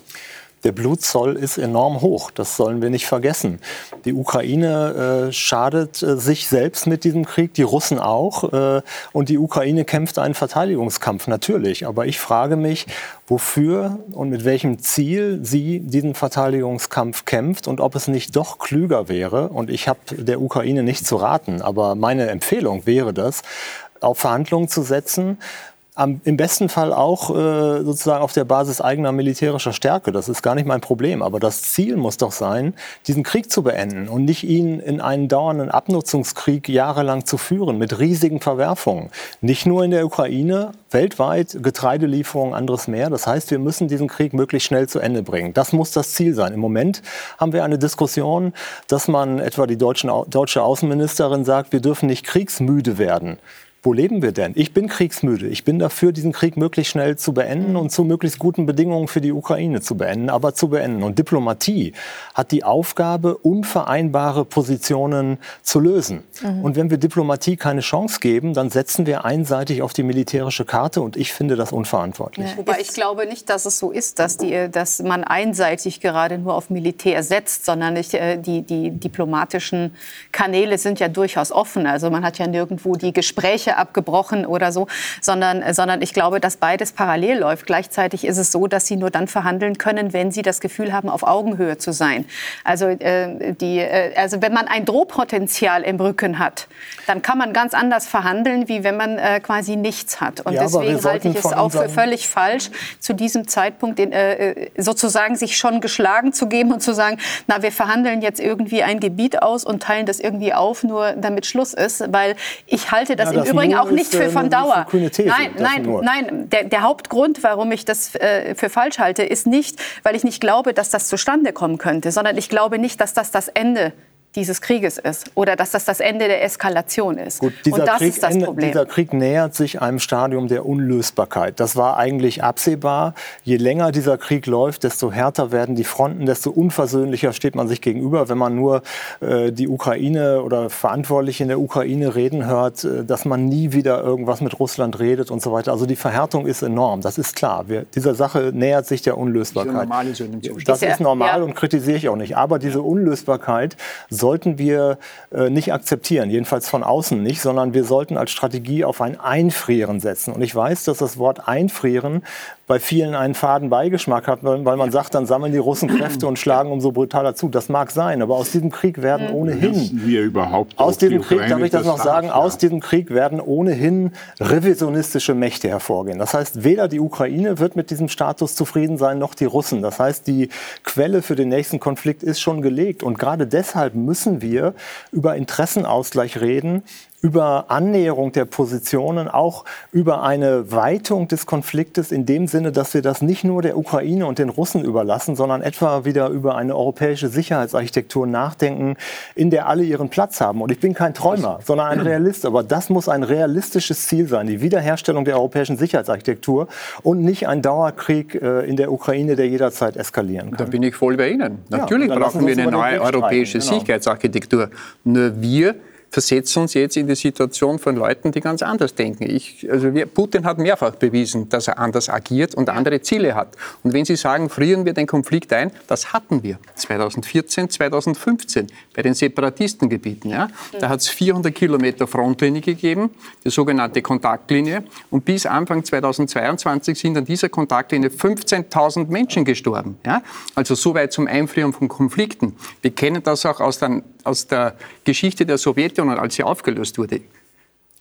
Der Blutzoll ist enorm hoch, das sollen wir nicht vergessen. Die Ukraine äh, schadet äh, sich selbst mit diesem Krieg, die Russen auch. Äh, und die Ukraine kämpft einen Verteidigungskampf, natürlich. Aber ich frage mich, wofür und mit welchem Ziel sie diesen Verteidigungskampf kämpft und ob es nicht doch klüger wäre, und ich habe der Ukraine nicht zu raten, aber meine Empfehlung wäre das, auf Verhandlungen zu setzen, am, im besten Fall auch äh, sozusagen auf der Basis eigener militärischer Stärke. Das ist gar nicht mein Problem. Aber das Ziel muss doch sein, diesen Krieg zu beenden und nicht ihn in einen dauernden Abnutzungskrieg jahrelang zu führen mit riesigen Verwerfungen. Nicht nur in der Ukraine, weltweit Getreidelieferungen, anderes mehr. Das heißt, wir müssen diesen Krieg möglichst schnell zu Ende bringen. Das muss das Ziel sein. Im Moment haben wir eine Diskussion, dass man etwa die deutschen, deutsche Außenministerin sagt, wir dürfen nicht kriegsmüde werden wo leben wir denn? Ich bin kriegsmüde. Ich bin dafür, diesen Krieg möglichst schnell zu beenden und zu möglichst guten Bedingungen für die Ukraine zu beenden, aber zu beenden. Und Diplomatie hat die Aufgabe, unvereinbare Positionen zu lösen. Mhm. Und wenn wir Diplomatie keine Chance geben, dann setzen wir einseitig auf die militärische Karte und ich finde das unverantwortlich. Ja. Wobei ich glaube nicht, dass es so ist, dass, die, dass man einseitig gerade nur auf Militär setzt, sondern nicht, äh, die, die diplomatischen Kanäle sind ja durchaus offen. Also man hat ja nirgendwo die Gespräche Gespräche abgebrochen oder so, sondern, sondern ich glaube, dass beides parallel läuft. Gleichzeitig ist es so, dass sie nur dann verhandeln können, wenn sie das Gefühl haben, auf Augenhöhe zu sein. Also, äh, die, äh, also wenn man ein Drohpotenzial im Rücken hat, dann kann man ganz anders verhandeln, wie wenn man äh, quasi nichts hat. Und ja, deswegen halte ich es auch für völlig falsch, zu diesem Zeitpunkt den, äh, äh, sozusagen sich schon geschlagen zu geben und zu sagen, na, wir verhandeln jetzt irgendwie ein Gebiet aus und teilen das irgendwie auf, nur damit Schluss ist, weil ich halte das, ja, das im Übrigen auch nicht für von Dauer. Nein, nein, nein. Der, der, Hauptgrund, warum ich das äh, für falsch halte, ist nicht, weil ich nicht glaube, dass das zustande kommen könnte, sondern ich glaube nicht, dass das das Ende dieses Krieges ist oder dass das das Ende der Eskalation ist. Gut, dieser, und das Krieg, ist das Problem. dieser Krieg nähert sich einem Stadium der Unlösbarkeit. Das war eigentlich absehbar. Je länger dieser Krieg läuft, desto härter werden die Fronten, desto unversöhnlicher steht man sich gegenüber. Wenn man nur äh, die Ukraine oder Verantwortliche in der Ukraine reden hört, äh, dass man nie wieder irgendwas mit Russland redet und so weiter. Also die Verhärtung ist enorm, das ist klar. Wir, dieser Sache nähert sich der Unlösbarkeit. Das ist normal ja. und kritisiere ich auch nicht. Aber diese Unlösbarkeit sollten wir äh, nicht akzeptieren, jedenfalls von außen nicht, sondern wir sollten als Strategie auf ein Einfrieren setzen. Und ich weiß, dass das Wort Einfrieren bei vielen einen faden Beigeschmack hat, weil, man sagt, dann sammeln die Russen Kräfte und schlagen umso brutaler zu. Das mag sein, aber aus diesem Krieg werden ohnehin wir überhaupt aus diesem Krieg, darf ich das noch sagen, ja. aus diesem Krieg werden ohnehin revisionistische Mächte hervorgehen. Das heißt, weder die Ukraine wird mit diesem Status zufrieden sein, noch die Russen. Das heißt, die Quelle für den nächsten Konflikt ist schon gelegt und gerade deshalb müssen wir über Interessenausgleich reden, über Annäherung der Positionen, auch über eine Weitung des Konfliktes in dem Sinne, dass wir das nicht nur der Ukraine und den Russen überlassen, sondern etwa wieder über eine europäische Sicherheitsarchitektur nachdenken, in der alle ihren Platz haben. Und ich bin kein Träumer, sondern ein Realist. Aber das muss ein realistisches Ziel sein, die Wiederherstellung der europäischen Sicherheitsarchitektur und nicht ein Dauerkrieg äh, in der Ukraine, der jederzeit eskalieren kann. Da bin ich voll bei Ihnen. Natürlich ja, brauchen wir eine neue europäische genau. Sicherheitsarchitektur. Nur wir versetzen uns jetzt in die Situation von Leuten, die ganz anders denken. Ich, also wir, Putin hat mehrfach bewiesen, dass er anders agiert und andere Ziele hat. Und wenn Sie sagen, frieren wir den Konflikt ein, das hatten wir 2014, 2015 bei den Separatistengebieten. Ja? Da hat es 400 Kilometer Frontlinie gegeben, die sogenannte Kontaktlinie. Und bis Anfang 2022 sind an dieser Kontaktlinie 15.000 Menschen gestorben. Ja? Also soweit zum Einfrieren von Konflikten. Wir kennen das auch aus der, aus der Geschichte der Sowjetunion Sowjetunion, als sie aufgelöst wurde,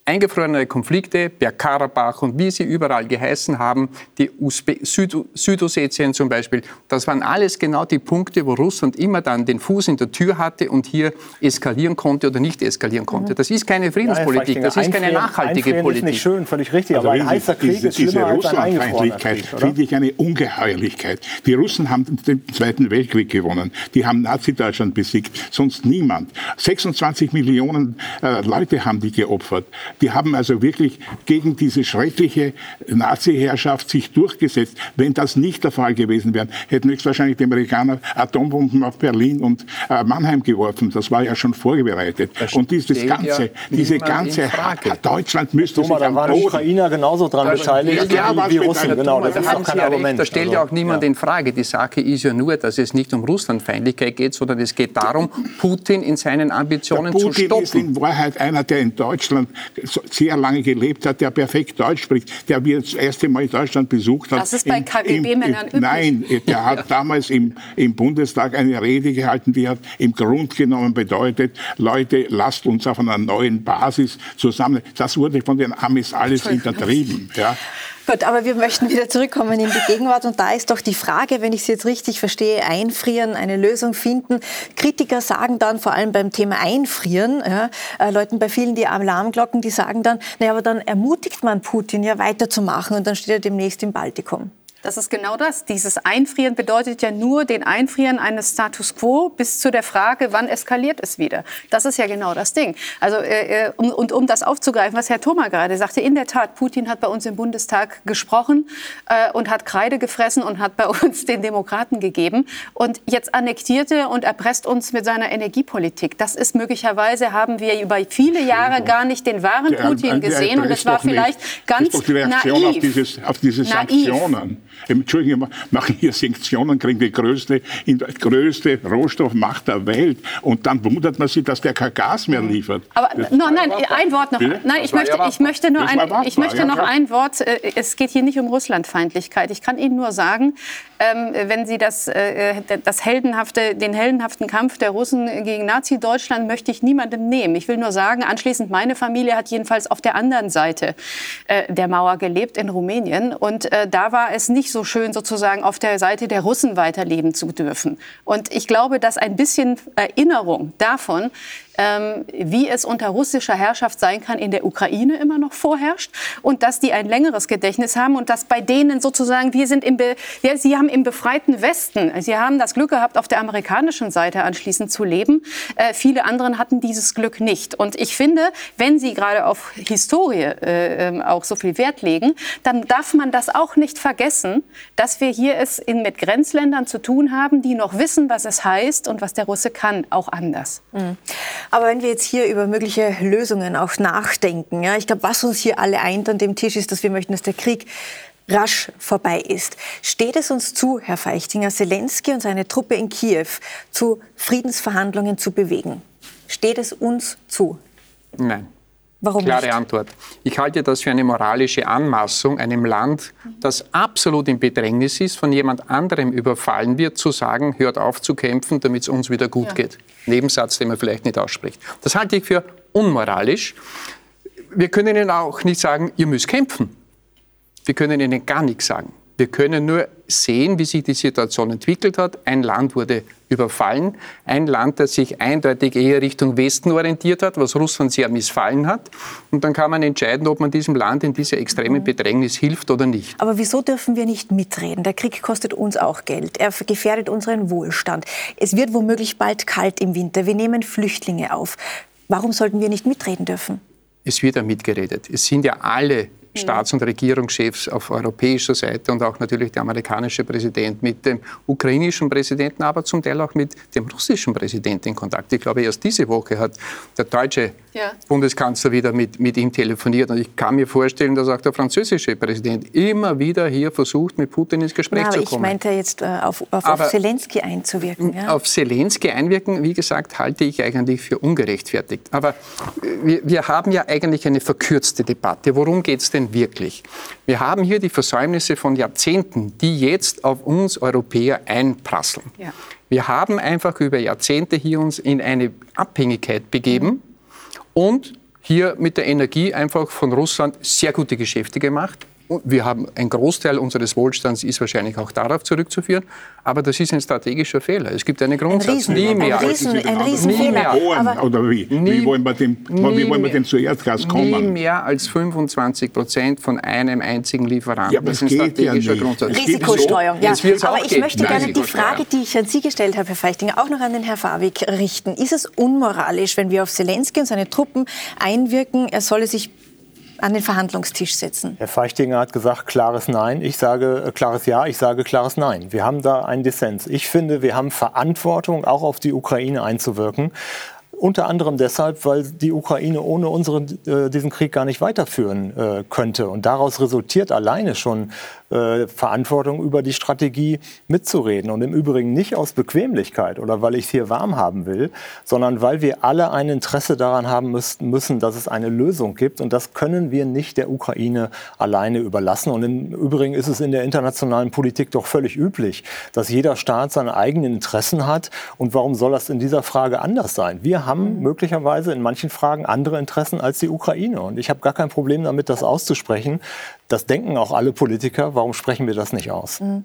eingefrorene Konflikte, Bergkarabach und wie sie überall geheißen haben, die Usbe Süd Südossetien zum Beispiel, das waren alles genau die Punkte, wo Russland immer dann den Fuß in der Tür hatte und hier eskalieren konnte oder nicht eskalieren konnte. Das ist keine Friedenspolitik, das ist keine nachhaltige Politik. ist nicht schön, völlig richtig, also aber ein heißer Krieg diese, ist diese Russlandfeindlichkeit finde ich eine Ungeheuerlichkeit. Die Russen haben den Zweiten Weltkrieg gewonnen, die haben Nazi-Deutschland besiegt, sonst niemand. 26 Millionen äh, Leute haben die geopfert. Die haben also wirklich gegen diese schreckliche Nazi-Herrschaft sich durchgesetzt. Wenn das nicht der Fall gewesen wäre, hätten höchstwahrscheinlich die Amerikaner Atombomben auf Berlin und äh, Mannheim geworfen. Das war ja schon vorbereitet. Und dieses ganze, ja diese ganze Deutschland müsste Thomas, sich da waren die Ukrainer genauso dran beteiligt ja, wie, wie Russen. Genau, das ist auch kein Argument. Da stellt also, ja auch niemand ja. in Frage. Die Sache ist ja nur, dass es nicht um Russlandfeindlichkeit geht, sondern es geht darum, Putin in seinen Ambitionen zu stoppen. Putin ist in Wahrheit einer, der in Deutschland sehr lange gelebt hat, der perfekt Deutsch spricht, der wir das erste Mal Deutschland besucht hat. Das ist bei KGB-Männern üblich. Nein, der hat [LAUGHS] damals im, im Bundestag eine Rede gehalten, die hat im Grund genommen bedeutet, Leute, lasst uns auf einer neuen Basis zusammen. Das wurde von den Amis alles hintertrieben. Ja. Gut, aber wir möchten wieder zurückkommen in die Gegenwart. Und da ist doch die Frage, wenn ich Sie jetzt richtig verstehe, einfrieren, eine Lösung finden. Kritiker sagen dann, vor allem beim Thema Einfrieren, ja, äh, läuten bei vielen die Alarmglocken, die sagen dann, naja, aber dann ermutigt man Putin ja weiterzumachen und dann steht er demnächst im Baltikum. Das ist genau das. Dieses Einfrieren bedeutet ja nur den Einfrieren eines Status quo bis zu der Frage, wann eskaliert es wieder. Das ist ja genau das Ding. Also, äh, äh um, und um das aufzugreifen, was Herr Thoma gerade sagte, in der Tat, Putin hat bei uns im Bundestag gesprochen äh, und hat Kreide gefressen und hat bei [LAUGHS] uns den Demokraten gegeben. Und jetzt annektierte und erpresst uns mit seiner Energiepolitik. Das ist möglicherweise, haben wir über viele Jahre gar nicht den wahren Putin gesehen. Und es war vielleicht nicht. ganz naiv. Auf, dieses, auf diese Sanktionen. Naiv. Entschuldigung, wir machen hier Sanktionen, kriegen die größte, die größte Rohstoffmacht der Welt. Und dann wundert man sich, dass der kein Gas mehr liefert. Aber no, nein, ein Wort noch. Bitte? Nein, ich möchte, ich möchte nur ein, ich möchte noch ein Wort. Äh, es geht hier nicht um Russlandfeindlichkeit. Ich kann Ihnen nur sagen, ähm, wenn Sie das, äh, das heldenhafte, den heldenhaften Kampf der Russen gegen Nazi-Deutschland möchte ich niemandem nehmen. Ich will nur sagen, anschließend meine Familie hat jedenfalls auf der anderen Seite äh, der Mauer gelebt in Rumänien. Und da war es nicht so schön, sozusagen auf der Seite der Russen weiterleben zu dürfen. Und ich glaube, dass ein bisschen Erinnerung davon ähm, wie es unter russischer Herrschaft sein kann, in der Ukraine immer noch vorherrscht und dass die ein längeres Gedächtnis haben und dass bei denen sozusagen, wir sind im, Be ja, sie haben im befreiten Westen, sie haben das Glück gehabt, auf der amerikanischen Seite anschließend zu leben. Äh, viele anderen hatten dieses Glück nicht. Und ich finde, wenn Sie gerade auf Historie äh, ähm, auch so viel Wert legen, dann darf man das auch nicht vergessen, dass wir hier es in, mit Grenzländern zu tun haben, die noch wissen, was es heißt und was der Russe kann, auch anders. Mhm. Aber wenn wir jetzt hier über mögliche Lösungen auch nachdenken, ja, ich glaube, was uns hier alle eint an dem Tisch ist, dass wir möchten, dass der Krieg rasch vorbei ist. Steht es uns zu, Herr Feichtinger, Zelensky und seine Truppe in Kiew zu Friedensverhandlungen zu bewegen? Steht es uns zu? Nein. Warum Klare nicht? Antwort. Ich halte das für eine moralische Anmaßung, einem Land, das absolut in Bedrängnis ist, von jemand anderem überfallen wird, zu sagen, hört auf zu kämpfen, damit es uns wieder gut ja. geht. Nebensatz, den man vielleicht nicht ausspricht. Das halte ich für unmoralisch. Wir können Ihnen auch nicht sagen, ihr müsst kämpfen. Wir können Ihnen gar nichts sagen. Wir können nur sehen, wie sich die Situation entwickelt hat. Ein Land wurde überfallen, ein Land, das sich eindeutig eher Richtung Westen orientiert hat, was Russland sehr missfallen hat. Und dann kann man entscheiden, ob man diesem Land in dieser extremen Bedrängnis hilft oder nicht. Aber wieso dürfen wir nicht mitreden? Der Krieg kostet uns auch Geld. Er gefährdet unseren Wohlstand. Es wird womöglich bald kalt im Winter. Wir nehmen Flüchtlinge auf. Warum sollten wir nicht mitreden dürfen? Es wird ja mitgeredet. Es sind ja alle Staats- und Regierungschefs auf europäischer Seite und auch natürlich der amerikanische Präsident mit dem ukrainischen Präsidenten, aber zum Teil auch mit dem russischen Präsidenten in Kontakt. Ich glaube, erst diese Woche hat der deutsche ja. Bundeskanzler wieder mit, mit ihm telefoniert. Und ich kann mir vorstellen, dass auch der französische Präsident immer wieder hier versucht, mit Putin ins Gespräch Na, zu kommen. Ich meinte jetzt, äh, auf, auf, auf Zelensky einzuwirken. Ja? Auf Zelensky einwirken, wie gesagt, halte ich eigentlich für ungerechtfertigt. Aber wir, wir haben ja eigentlich eine verkürzte Debatte. Worum geht es denn denn wirklich? Wir haben hier die Versäumnisse von Jahrzehnten, die jetzt auf uns Europäer einprasseln. Ja. Wir haben einfach über Jahrzehnte hier uns in eine Abhängigkeit begeben und hier mit der Energie einfach von Russland sehr gute Geschäfte gemacht. Wir haben ein Großteil unseres Wohlstands ist wahrscheinlich auch darauf zurückzuführen, aber das ist ein strategischer Fehler. Es gibt einen Grundsatz, Riesen, nie mehr. Ein, Riesen, ein Riesenfehler. mehr. Bohren, Aber oder wie? Nie- wie wollen wir denn, nie wie wollen wir mehr- denn zu Erdgas Nie kommen? mehr als 25 Prozent von einem einzigen Lieferanten. Ja, aber das ist ein das geht ja strategischer nicht. Grundsatz. Risikostreuung, ja. Aber ich geben. möchte Nein, gerne die. Frage, die ich an Sie gestellt habe, Herr Feichtinger, auch noch an den Herrn Fawig richten. Ist es unmoralisch, wenn wir auf Zelensky und seine Truppen einwirken, er solle sich an den Verhandlungstisch setzen? Herr Feichtinger hat gesagt, klares Nein. Ich sage äh, klares Ja, ich sage klares Nein. Wir haben da einen Dissens. Ich finde, wir haben Verantwortung, auch auf die Ukraine einzuwirken. Unter anderem deshalb, weil die Ukraine ohne unseren, äh, diesen Krieg gar nicht weiterführen äh, könnte. Und daraus resultiert alleine schon äh, Verantwortung über die Strategie mitzureden. Und im Übrigen nicht aus Bequemlichkeit oder weil ich es hier warm haben will, sondern weil wir alle ein Interesse daran haben müssen, müssen, dass es eine Lösung gibt. Und das können wir nicht der Ukraine alleine überlassen. Und im Übrigen ist es in der internationalen Politik doch völlig üblich, dass jeder Staat seine eigenen Interessen hat. Und warum soll das in dieser Frage anders sein? Wir haben möglicherweise in manchen Fragen andere Interessen als die Ukraine. Und ich habe gar kein Problem damit, das auszusprechen. Das denken auch alle Politiker. Warum sprechen wir das nicht aus? Das,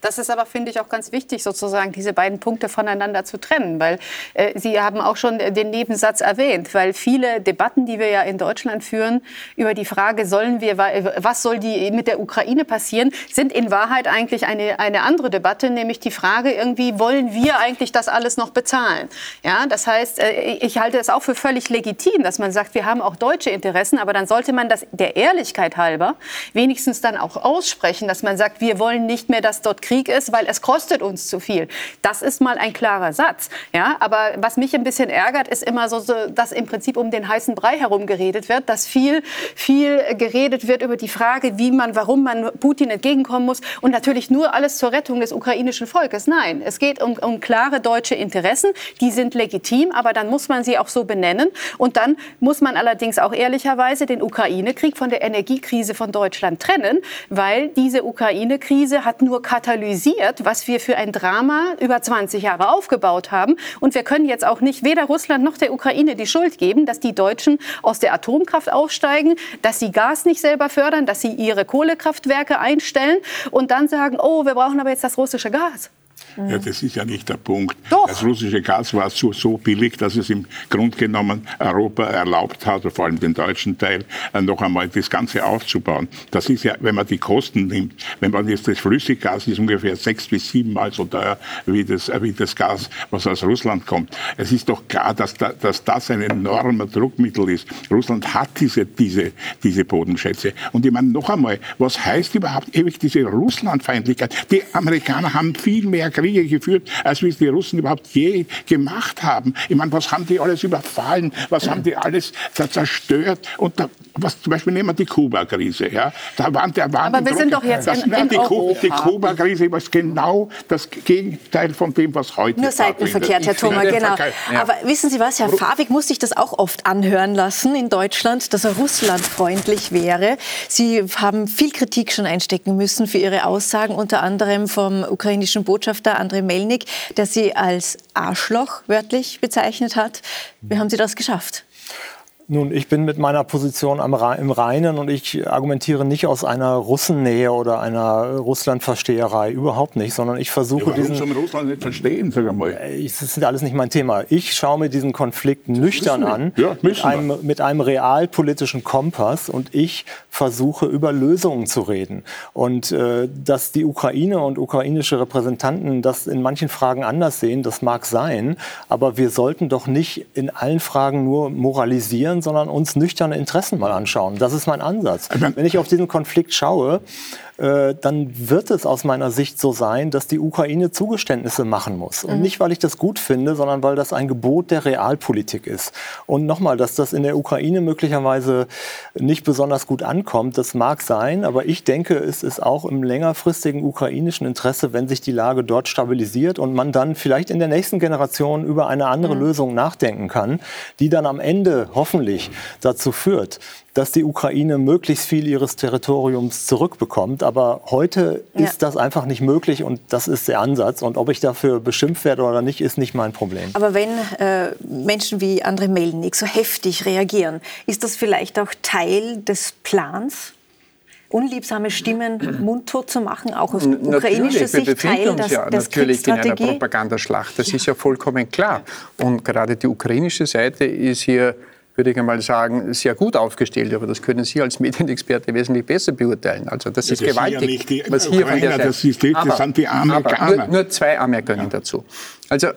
das ist aber, finde ich, auch ganz wichtig, sozusagen diese beiden Punkte voneinander zu trennen, weil äh, Sie haben auch schon den Nebensatz erwähnt, weil viele Debatten, die wir ja in Deutschland führen, über die Frage, sollen wir, was soll die mit der Ukraine passieren, sind in Wahrheit eigentlich eine, eine andere Debatte, nämlich die Frage irgendwie, wollen wir eigentlich das alles noch bezahlen? Ja, das heißt, äh, ich halte es auch für völlig legitim, dass man sagt, wir haben auch deutsche Interessen, aber dann sollte man das der Ehrlichkeit halber wenigstens dann auch aussprechen, dass man sagt, wir wollen nicht mehr, dass dort Krieg ist, weil es kostet uns zu viel. Das ist mal ein klarer Satz. Ja, aber was mich ein bisschen ärgert, ist immer so, so, dass im Prinzip um den heißen Brei herum geredet wird, dass viel, viel geredet wird über die Frage, wie man, warum man Putin entgegenkommen muss und natürlich nur alles zur Rettung des ukrainischen Volkes. Nein, es geht um, um klare deutsche Interessen, die sind legitim, aber dann muss man sie auch so benennen und dann muss man allerdings auch ehrlicherweise den Ukraine-Krieg von der Energiekrise von Deutschland trennen, weil diese Ukraine-Krise hat nur katalysiert, was wir für ein Drama über 20 Jahre aufgebaut haben. Und wir können jetzt auch nicht weder Russland noch der Ukraine die Schuld geben, dass die Deutschen aus der Atomkraft aussteigen, dass sie Gas nicht selber fördern, dass sie ihre Kohlekraftwerke einstellen und dann sagen, oh, wir brauchen aber jetzt das russische Gas. Ja, das ist ja nicht der Punkt. Doch. Das russische Gas war so, so billig, dass es im Grunde genommen Europa erlaubt hat, vor allem den deutschen Teil, äh, noch einmal das Ganze aufzubauen. Das ist ja, wenn man die Kosten nimmt, wenn man jetzt das Flüssiggas ist ungefähr sechs bis siebenmal so teuer wie das, äh, wie das Gas, was aus Russland kommt. Es ist doch klar, dass, da, dass das ein enormer Druckmittel ist. Russland hat diese, diese, diese Bodenschätze. Und ich meine noch einmal, was heißt überhaupt ewig diese Russlandfeindlichkeit? Die Amerikaner haben viel mehr Kriege geführt, als es die Russen überhaupt je gemacht haben. Ich meine, was haben die alles überfallen? Was haben die alles zerstört? Und da, was zum Beispiel nehmen wir die Kuba-Krise. Ja? Da waren, da waren Aber wir sind doch jetzt das, in- in die, Europa. die Kuba-Krise ist genau das Gegenteil von dem, was heute Nur seitenverkehrt, Herr Thoma, genau. Ja. Aber wissen Sie was, Herr Fabig muss sich das auch oft anhören lassen in Deutschland, dass er russlandfreundlich wäre. Sie haben viel Kritik schon einstecken müssen für Ihre Aussagen, unter anderem vom ukrainischen Botschafter Andrei Melnik, der Sie als Arschloch wörtlich bezeichnet hat. Wie haben Sie das geschafft? Nun, ich bin mit meiner Position am im Reinen und ich argumentiere nicht aus einer Russennähe oder einer Russlandversteherei, überhaupt nicht, sondern ich versuche Warum diesen... man Russland nicht verstehen, sag? Ich- Das ist alles nicht mein Thema. Ich schaue mir diesen Konflikt nüchtern wir. an, Ja, mit, einem, mit einem realpolitischen Kompass und ich versuche über Lösungen zu reden. Und äh, dass die Ukraine und ukrainische Repräsentanten das in manchen Fragen anders sehen, das mag sein, aber wir sollten doch nicht in allen Fragen nur moralisieren, sondern uns nüchterne Interessen mal anschauen. Das ist mein Ansatz. Wenn ich auf diesen Konflikt schaue, äh, dann wird es aus meiner Sicht so sein, dass die Ukraine Zugeständnisse machen muss. Und nicht, weil ich das gut finde, sondern weil das ein Gebot der Realpolitik ist. Und nochmal, dass das in der Ukraine möglicherweise nicht besonders gut ankommt, das mag sein, aber ich denke, es ist auch im längerfristigen ukrainischen Interesse, wenn sich die Lage dort stabilisiert und man dann vielleicht in der nächsten Generation über eine andere Lösung nachdenken kann, die dann am Ende hoffentlich sicherlich dazu führt, dass die Ukraine möglichst viel ihres Territoriums zurückbekommt. Aber heute ja. ist das einfach nicht möglich und das ist der Ansatz. Und ob ich dafür beschimpft werde oder nicht, ist nicht mein Problem. Aber wenn äh, Menschen wie Andrei Melnik so heftig reagieren, ist das vielleicht auch Teil des Plans? unliebsame Stimmen [CLEARS THROAT] mundtot zu machen, auch aus ukrainischer Sicht wir Teil uns das, ja natürlich in einer Propagandaschlacht. Das ja. ist ja vollkommen klar. Und gerade die ukrainische Seite ist hier würde ich einmal sagen, sehr gut aufgestellt. Aber das können Sie als Medienexperte wesentlich besser beurteilen. Also das ja, ist das gewaltig, ja was hier von der Seite... Das, ist, das aber, sind die Amerikaner. Nur, nur, zwei Anmerkungen dazu. Also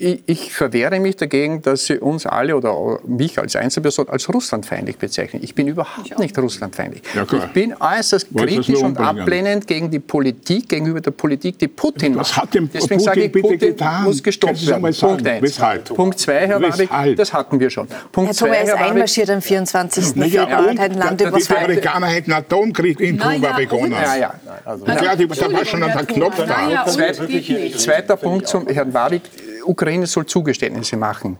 ich, ich, verwehre mich dagegen, dass Sie uns alle oder mich als Einzelperson als russlandfeindlich bezeichnen. Ich bin überhaupt nicht russlandfeindlich. Ja, ich bin äußerst kritisch und ablehnend gegen die Politik, gegenüber der Politik, die Putin macht. Was hat denn Deswegen Putin sage ich, Putin getan? muss gestoppt werden. Punkt eins. Weshalb? Punkt zwei, Herr Warwick, das hatten wir schon. Punkt Herr zwei, Thomas ist Herr einmarschiert am 24. Na ja, Februar und hat ein Land ja, Die Amerikaner hätten einen Atomkrieg in Kuba begonnen. Ja, ja. Also, ja, da war schon ein Knopf da. Zweiter Punkt zum Herrn Warwick Ukraine soll Zugeständnisse machen.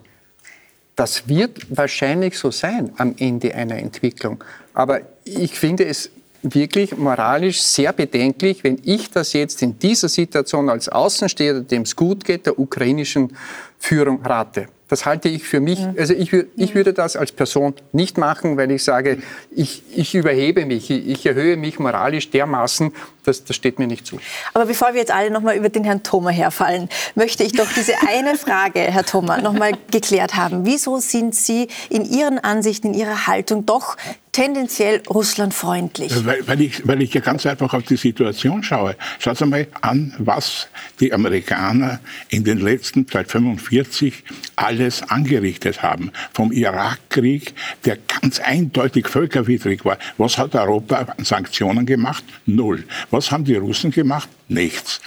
Das wird wahrscheinlich so sein am Ende einer Entwicklung. Aber ich finde es wirklich moralisch sehr bedenklich, wenn ich das jetzt in dieser Situation als Außensteher, dem es gut geht, der ukrainischen Führung rate. Das halte ich für mich, also ich, ich würde das als Person nicht machen, weil ich sage, ich, ich überhebe mich, ich erhöhe mich moralisch dermaßen, das, das steht mir nicht zu. Aber bevor wir jetzt alle noch mal über den Herrn Thoma herfallen, möchte ich doch diese eine Frage, Herr Thoma, noch mal geklärt haben. Wieso sind Sie in Ihren Ansichten, in Ihrer Haltung doch tendenziell russlandfreundlich? Weil, weil, ich, weil ich ja ganz einfach auf die Situation schaue. Schaut Sie mal an, was die Amerikaner in den letzten, seit 45, alles angerichtet haben. Vom Irakkrieg, der ganz eindeutig völkerwidrig war. Was hat Europa an Sanktionen gemacht? Null. Was haben die Russen gemacht? Nichts.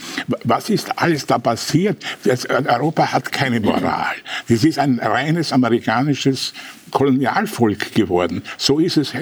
Was ist alles da passiert? Europa hat keine Moral. Das ist ein reines amerikanisches Kolonialvolk geworden. So ist es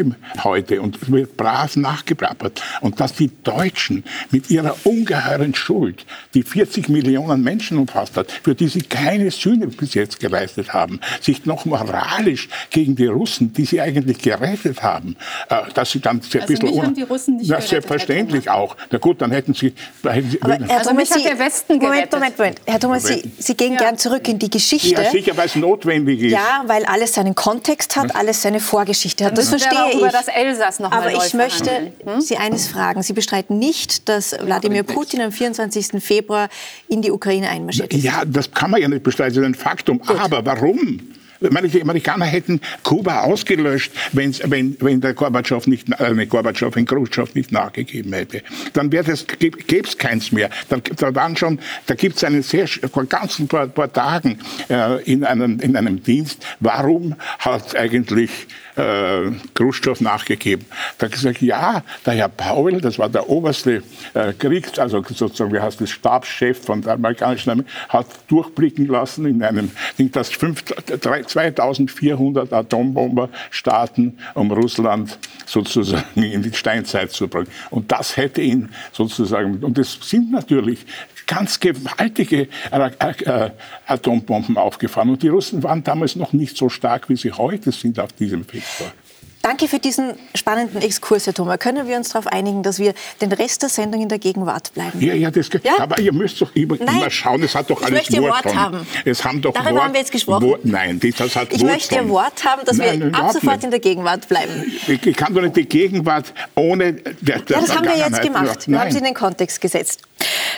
heute und wird brav nachgeplappert. Und dass die Deutschen mit ihrer ungeheuren Schuld, die 40 Millionen Menschen umfasst hat, für die sie keine Sühne bis jetzt geleistet haben, sich noch moralisch gegen die Russen, die sie eigentlich gerettet haben, äh, dass sie dann sehr also bisschen... Mich haben die Russen nicht na, selbstverständlich auch. Na gut, dann hätten sie... Hätten sie Aber Herr also Thomas, hat der Westen Moment, Moment, Moment. Herr Thomas, Sie, sie gehen ja. gern zurück in die Geschichte. Ja, sicher, weil es notwendig ist. Ja, weil alles seinen Kontext Kontext hat, alles seine Vorgeschichte hat. Das verstehe ich. Über das Elsass noch Aber ich möchte hm? Sie eines fragen. Sie bestreiten nicht, dass Wladimir Putin am 24. Februar in die Ukraine einmarschiert ist. Ja, das kann man ja nicht bestreiten, das ist ein Faktum. Gut. Aber warum? Die Amerikaner hätten Kuba ausgelöscht, wenn's, wenn, wenn der Gorbatschow nicht, äh, Gorbatschow, wenn Khrushchev nicht nachgegeben hätte. Dann gäbe es keins mehr. Da, da waren schon, da gibt es einen sehr, vor ganz paar, paar Tagen äh, in, einem, in einem Dienst, warum hat eigentlich äh, Khrushchev nachgegeben. Da hat gesagt, ja, der Herr Paul, das war der oberste äh, Kriegs-, also sozusagen, wie heißt das, Stabschef von der amerikanischen Armee, hat durchblicken lassen in einem Ding, dass 2400 Atombomber starten, um Russland sozusagen in die Steinzeit zu bringen. Und das hätte ihn sozusagen, und es sind natürlich ganz gewaltige äh, Atombomben aufgefahren. Und die Russen waren damals noch nicht so stark, wie sie heute sind auf diesem Sektor. Danke für diesen spannenden Exkurs, Herr Thoma. Können wir uns darauf einigen, dass wir den Rest der Sendung in der Gegenwart bleiben? Ja, ja, das, ja? aber ihr müsst doch immer, immer schauen, es hat doch alles ich möchte Wort, Wort haben. Es haben doch Darüber Wort, haben wir jetzt gesprochen. Wort, nein, das hat Ich Wort möchte Ihr Wort haben, dass nein, wir ab sofort nicht. in der Gegenwart bleiben. Ich, ich, kann doch nicht die Gegenwart ohne der, der Ja, das haben wir jetzt gemacht. Wir haben Sie in den Kontext gesetzt.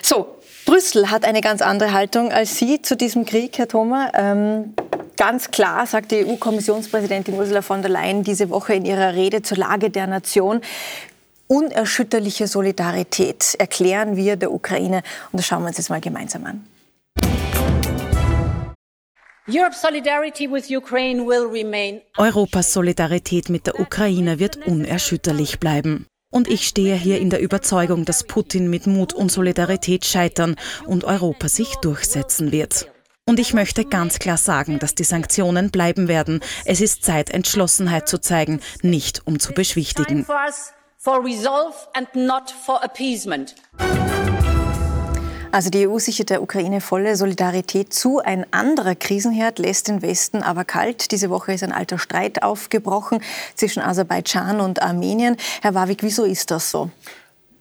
So, Brüssel hat eine ganz andere Haltung als Sie zu diesem Krieg, Herr Thoma. Ähm, ganz klar sagt die EU-Kommissionspräsidentin Ursula von der Leyen diese Woche in ihrer Rede zur Lage der Nation. Unerschütterliche Solidarität erklären wir der Ukraine. Und das schauen wir uns jetzt mal gemeinsam an. Europas Solidarität mit der Ukraine wird unerschütterlich bleiben. Und ich stehe hier in der Überzeugung, dass Putin mit Mut und Solidarität scheitern und Europa sich durchsetzen wird. Und ich möchte ganz klar sagen, dass die Sanktionen bleiben werden. Es ist Zeit, Entschlossenheit zu zeigen, nicht um zu beschwichtigen. Also die EU sichert der Ukraine volle Solidarität zu. Ein anderer Krisenherd lässt den Westen aber kalt. Diese Woche ist ein alter Streit aufgebrochen zwischen Aserbaidschan und Armenien. Herr Wawik, wieso ist das so?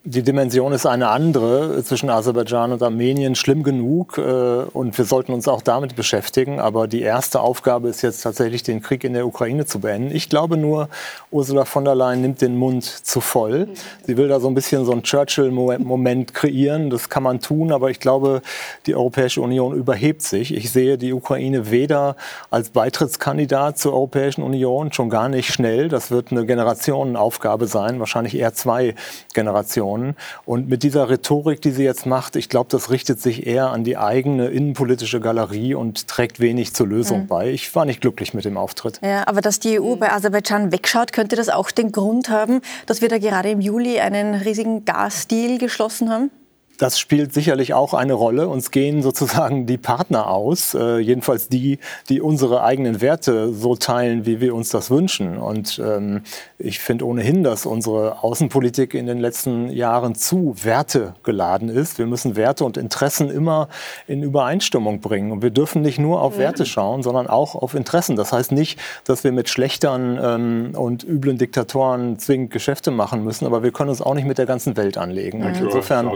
Die Dimension ist eine andere zwischen Aserbaidschan und Armenien, schlimm genug. Äh, und wir sollten uns auch damit beschäftigen. Aber die erste Aufgabe ist jetzt tatsächlich, den Krieg in der Ukraine zu beenden. Ich glaube nur, Ursula von der Leyen nimmt den Mund zu voll. Sie will da so ein bisschen so einen Churchill-Moment kreieren. Das kann man tun. Aber ich glaube, die Europäische Union überhebt sich. Ich sehe die Ukraine weder als Beitrittskandidat zur Europäischen Union, schon gar nicht schnell. Das wird eine Generationenaufgabe sein. Wahrscheinlich eher zwei Generationen. Positionen. Und mit dieser Rhetorik, die sie jetzt macht, ich glaube, das richtet sich eher an die eigene innenpolitische Galerie und trägt wenig zur Lösung mhm. bei. Ich war nicht glücklich mit dem Auftritt. Ja, aber dass die EU bei Aserbaidschan wegschaut, könnte das auch den Grund haben, dass wir da gerade im Juli einen riesigen Gasdeal geschlossen haben? Das spielt sicherlich auch eine Rolle. Uns gehen sozusagen die Partner aus, äh, jedenfalls die, die unsere eigenen Werte so teilen, wie wir uns das wünschen. Und ähm, ich finde ohnehin, dass unsere Außenpolitik in den letzten Jahren zu wertegeladen ist. Wir müssen Werte und Interessen immer in Übereinstimmung bringen. Und wir dürfen nicht nur auf Werte schauen, sondern auch auf Interessen. Das heißt nicht, dass wir mit schlechteren ähm, und üblen Diktatoren zwingend Geschäfte machen müssen, aber wir können uns auch nicht mit der ganzen Welt anlegen. Und insofern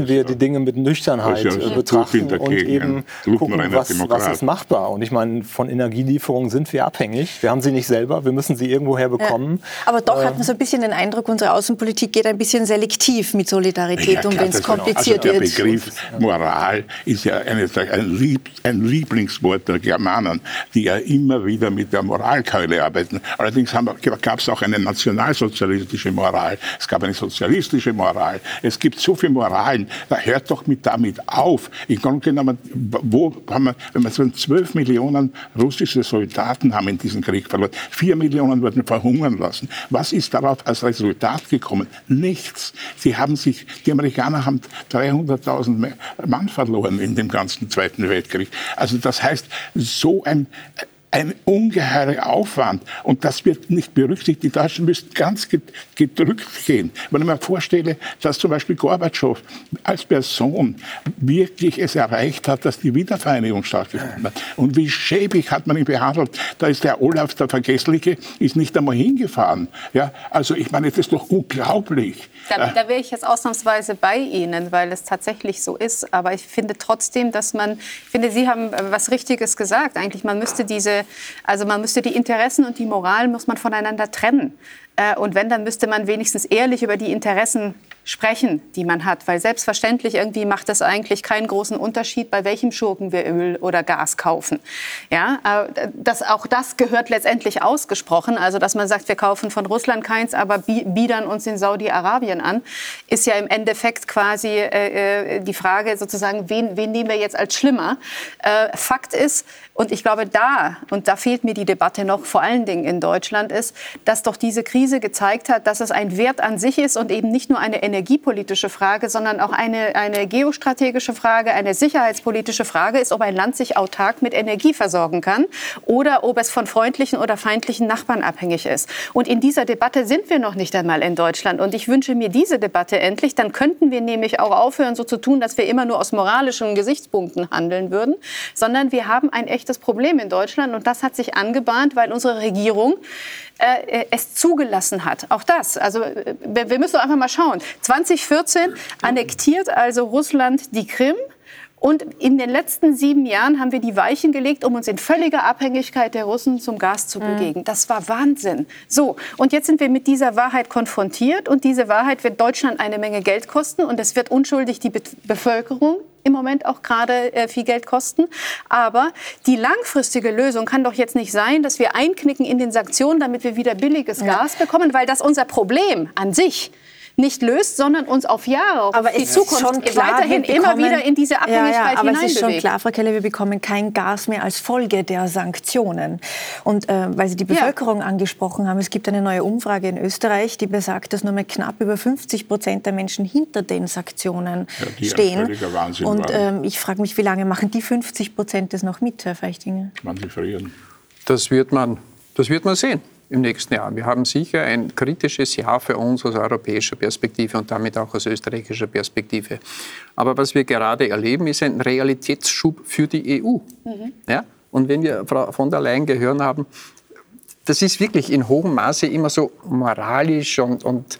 müssen müssen wir die Dinge mit Nüchternheit ja betrachten und eben gucken, was, was, ist machbar. Und ich meine, von Energielieferungen sind wir abhängig. Wir haben sie nicht selber, wir müssen sie irgendwoher bekommen. Ja. Aber doch äh, hat man so ein bisschen den Eindruck, unsere Außenpolitik geht ein bisschen selektiv mit Solidarität ja, und wenn es kompliziert genau. also der wird. Der Begriff Moral ist ja eine, ein, Lieb, ein Lieblingswort der Germanen, die ja immer wieder mit der Moralkeule arbeiten. Allerdings gab es auch eine nationalsozialistische Moral. Es gab eine sozialistische Moral. Es gibt so viele Da hört doch mit damit auf. Im Grunde genommen, wo haben wir, wenn wir so 12 Millionen russische Soldaten haben in diesem Krieg verloren, 4 Millionen wurden verhungern lassen. Was ist darauf als Resultat gekommen? Nichts. Sie haben sich, die Amerikaner haben 300.000 Mann verloren in dem ganzen Zweiten Weltkrieg. Also das heißt, so ein ein ungeheurer Aufwand. Und das wird nicht berücksichtigt. Die Deutschen müssen ganz gedrückt gehen. Wenn ich mir vorstelle, dass zum Beispiel Gorbatschow als Person wirklich es erreicht hat, dass die Wiedervereinigung stattgefunden hat. Und wie schäbig hat man ihn behandelt. Da ist der Olaf, der Vergessliche, ist nicht einmal hingefahren. Ja, also ich meine, das ist doch unglaublich. Da, da wäre ich jetzt ausnahmsweise bei Ihnen, weil es tatsächlich so ist. Aber ich finde trotzdem, dass man, ich finde, Sie haben was Richtiges gesagt. Eigentlich, man müsste diese also man müsste die Interessen und die Moral muss man voneinander trennen. Äh, und wenn, dann müsste man wenigstens ehrlich über die Interessen sprechen, die man hat. Weil selbstverständlich irgendwie macht es eigentlich keinen großen Unterschied, bei welchem Schurken wir Öl oder Gas kaufen. Ja, äh, das, auch das gehört letztendlich ausgesprochen. Also, dass man sagt, wir kaufen von Russland keins, aber biedern uns in Saudi-Arabien an, ist ja im Endeffekt quasi äh, äh, die Frage sozusagen, wen, wen nehmen wir jetzt als schlimmer? Äh, Fakt ist, und ich glaube, da, und da fehlt mir die Debatte noch, vor allen Dingen in Deutschland, ist, dass doch diese Krise gezeigt hat, dass es ein Wert an sich ist und eben nicht nur eine energiepolitische Frage, sondern auch eine, eine geostrategische Frage, eine sicherheitspolitische Frage ist, ob ein Land sich autark mit Energie versorgen kann oder ob es von freundlichen oder feindlichen Nachbarn abhängig ist. Und in dieser Debatte sind wir noch nicht einmal in Deutschland. Und ich wünsche mir diese Debatte endlich. Dann könnten wir nämlich auch aufhören, so zu tun, dass wir immer nur aus moralischen Gesichtspunkten handeln würden, sondern wir haben ein echt echtes Problem in Deutschland und das hat sich angebahnt, weil unsere Regierung äh, es zugelassen hat. Auch das. Also wir, wir müssen einfach mal schauen. 2014 annektiert also Russland die Krim. Und in den letzten sieben Jahren haben wir die Weichen gelegt, um uns in völliger Abhängigkeit der Russen zum Gas zu mhm. bewegen. Das war Wahnsinn. So, und jetzt sind wir mit dieser Wahrheit konfrontiert. Und diese Wahrheit wird Deutschland eine Menge Geld kosten. Und es wird unschuldig die Be Bevölkerung im Moment auch gerade äh, viel Geld kosten. Aber die langfristige Lösung kann doch jetzt nicht sein, dass wir einknicken in den Sanktionen, damit wir wieder billiges ja. Gas bekommen, weil das unser Problem an sich nicht löst, sondern uns auf Jahre, auf aber die Zukunft schon klar, weiterhin bekommen, immer wieder in diese Abhängigkeit ja, ja, aber es ist schon klar, Frau Keller, wir bekommen kein Gas mehr als Folge der Sanktionen. Und äh, weil Sie die Bevölkerung ja. angesprochen haben, es gibt eine neue Umfrage in Österreich, die besagt, dass nur mehr knapp über 50 Prozent der Menschen hinter den Sanktionen ja, stehen. Und ähm, ich frage mich, wie lange machen die 50 Prozent das noch mit, Herr Feichtinger? Wann sie verlieren. Das wird man, das wird man sehen. Im nächsten Jahr. Wir haben sicher ein kritisches Jahr für uns aus europäischer Perspektive und damit auch aus österreichischer Perspektive. Aber was wir gerade erleben, ist ein Realitätsschub für die EU. Mhm. Ja? Und wenn wir Frau von der Leyen gehört haben, das ist wirklich in hohem Maße immer so moralisch und, und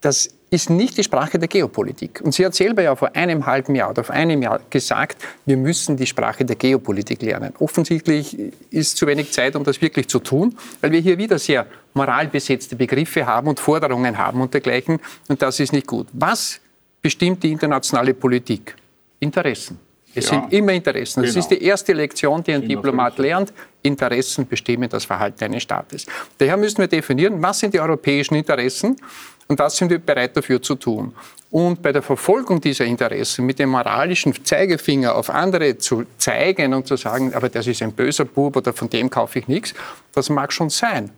das ist nicht die Sprache der Geopolitik. Und sie hat selber ja vor einem halben Jahr oder vor einem Jahr gesagt, wir müssen die Sprache der Geopolitik lernen. Offensichtlich ist zu wenig Zeit, um das wirklich zu tun, weil wir hier wieder sehr moralbesetzte Begriffe haben und Forderungen haben und dergleichen. Und das ist nicht gut. Was bestimmt die internationale Politik? Interessen. Es ja, sind immer Interessen. Das genau. ist die erste Lektion, die ein Diplomat lernt. Interessen bestimmen das Verhalten eines Staates. Daher müssen wir definieren, was sind die europäischen Interessen und was sind wir bereit dafür zu tun. Und bei der Verfolgung dieser Interessen mit dem moralischen Zeigefinger auf andere zu zeigen und zu sagen, aber das ist ein böser Bub oder von dem kaufe ich nichts, das mag schon sein.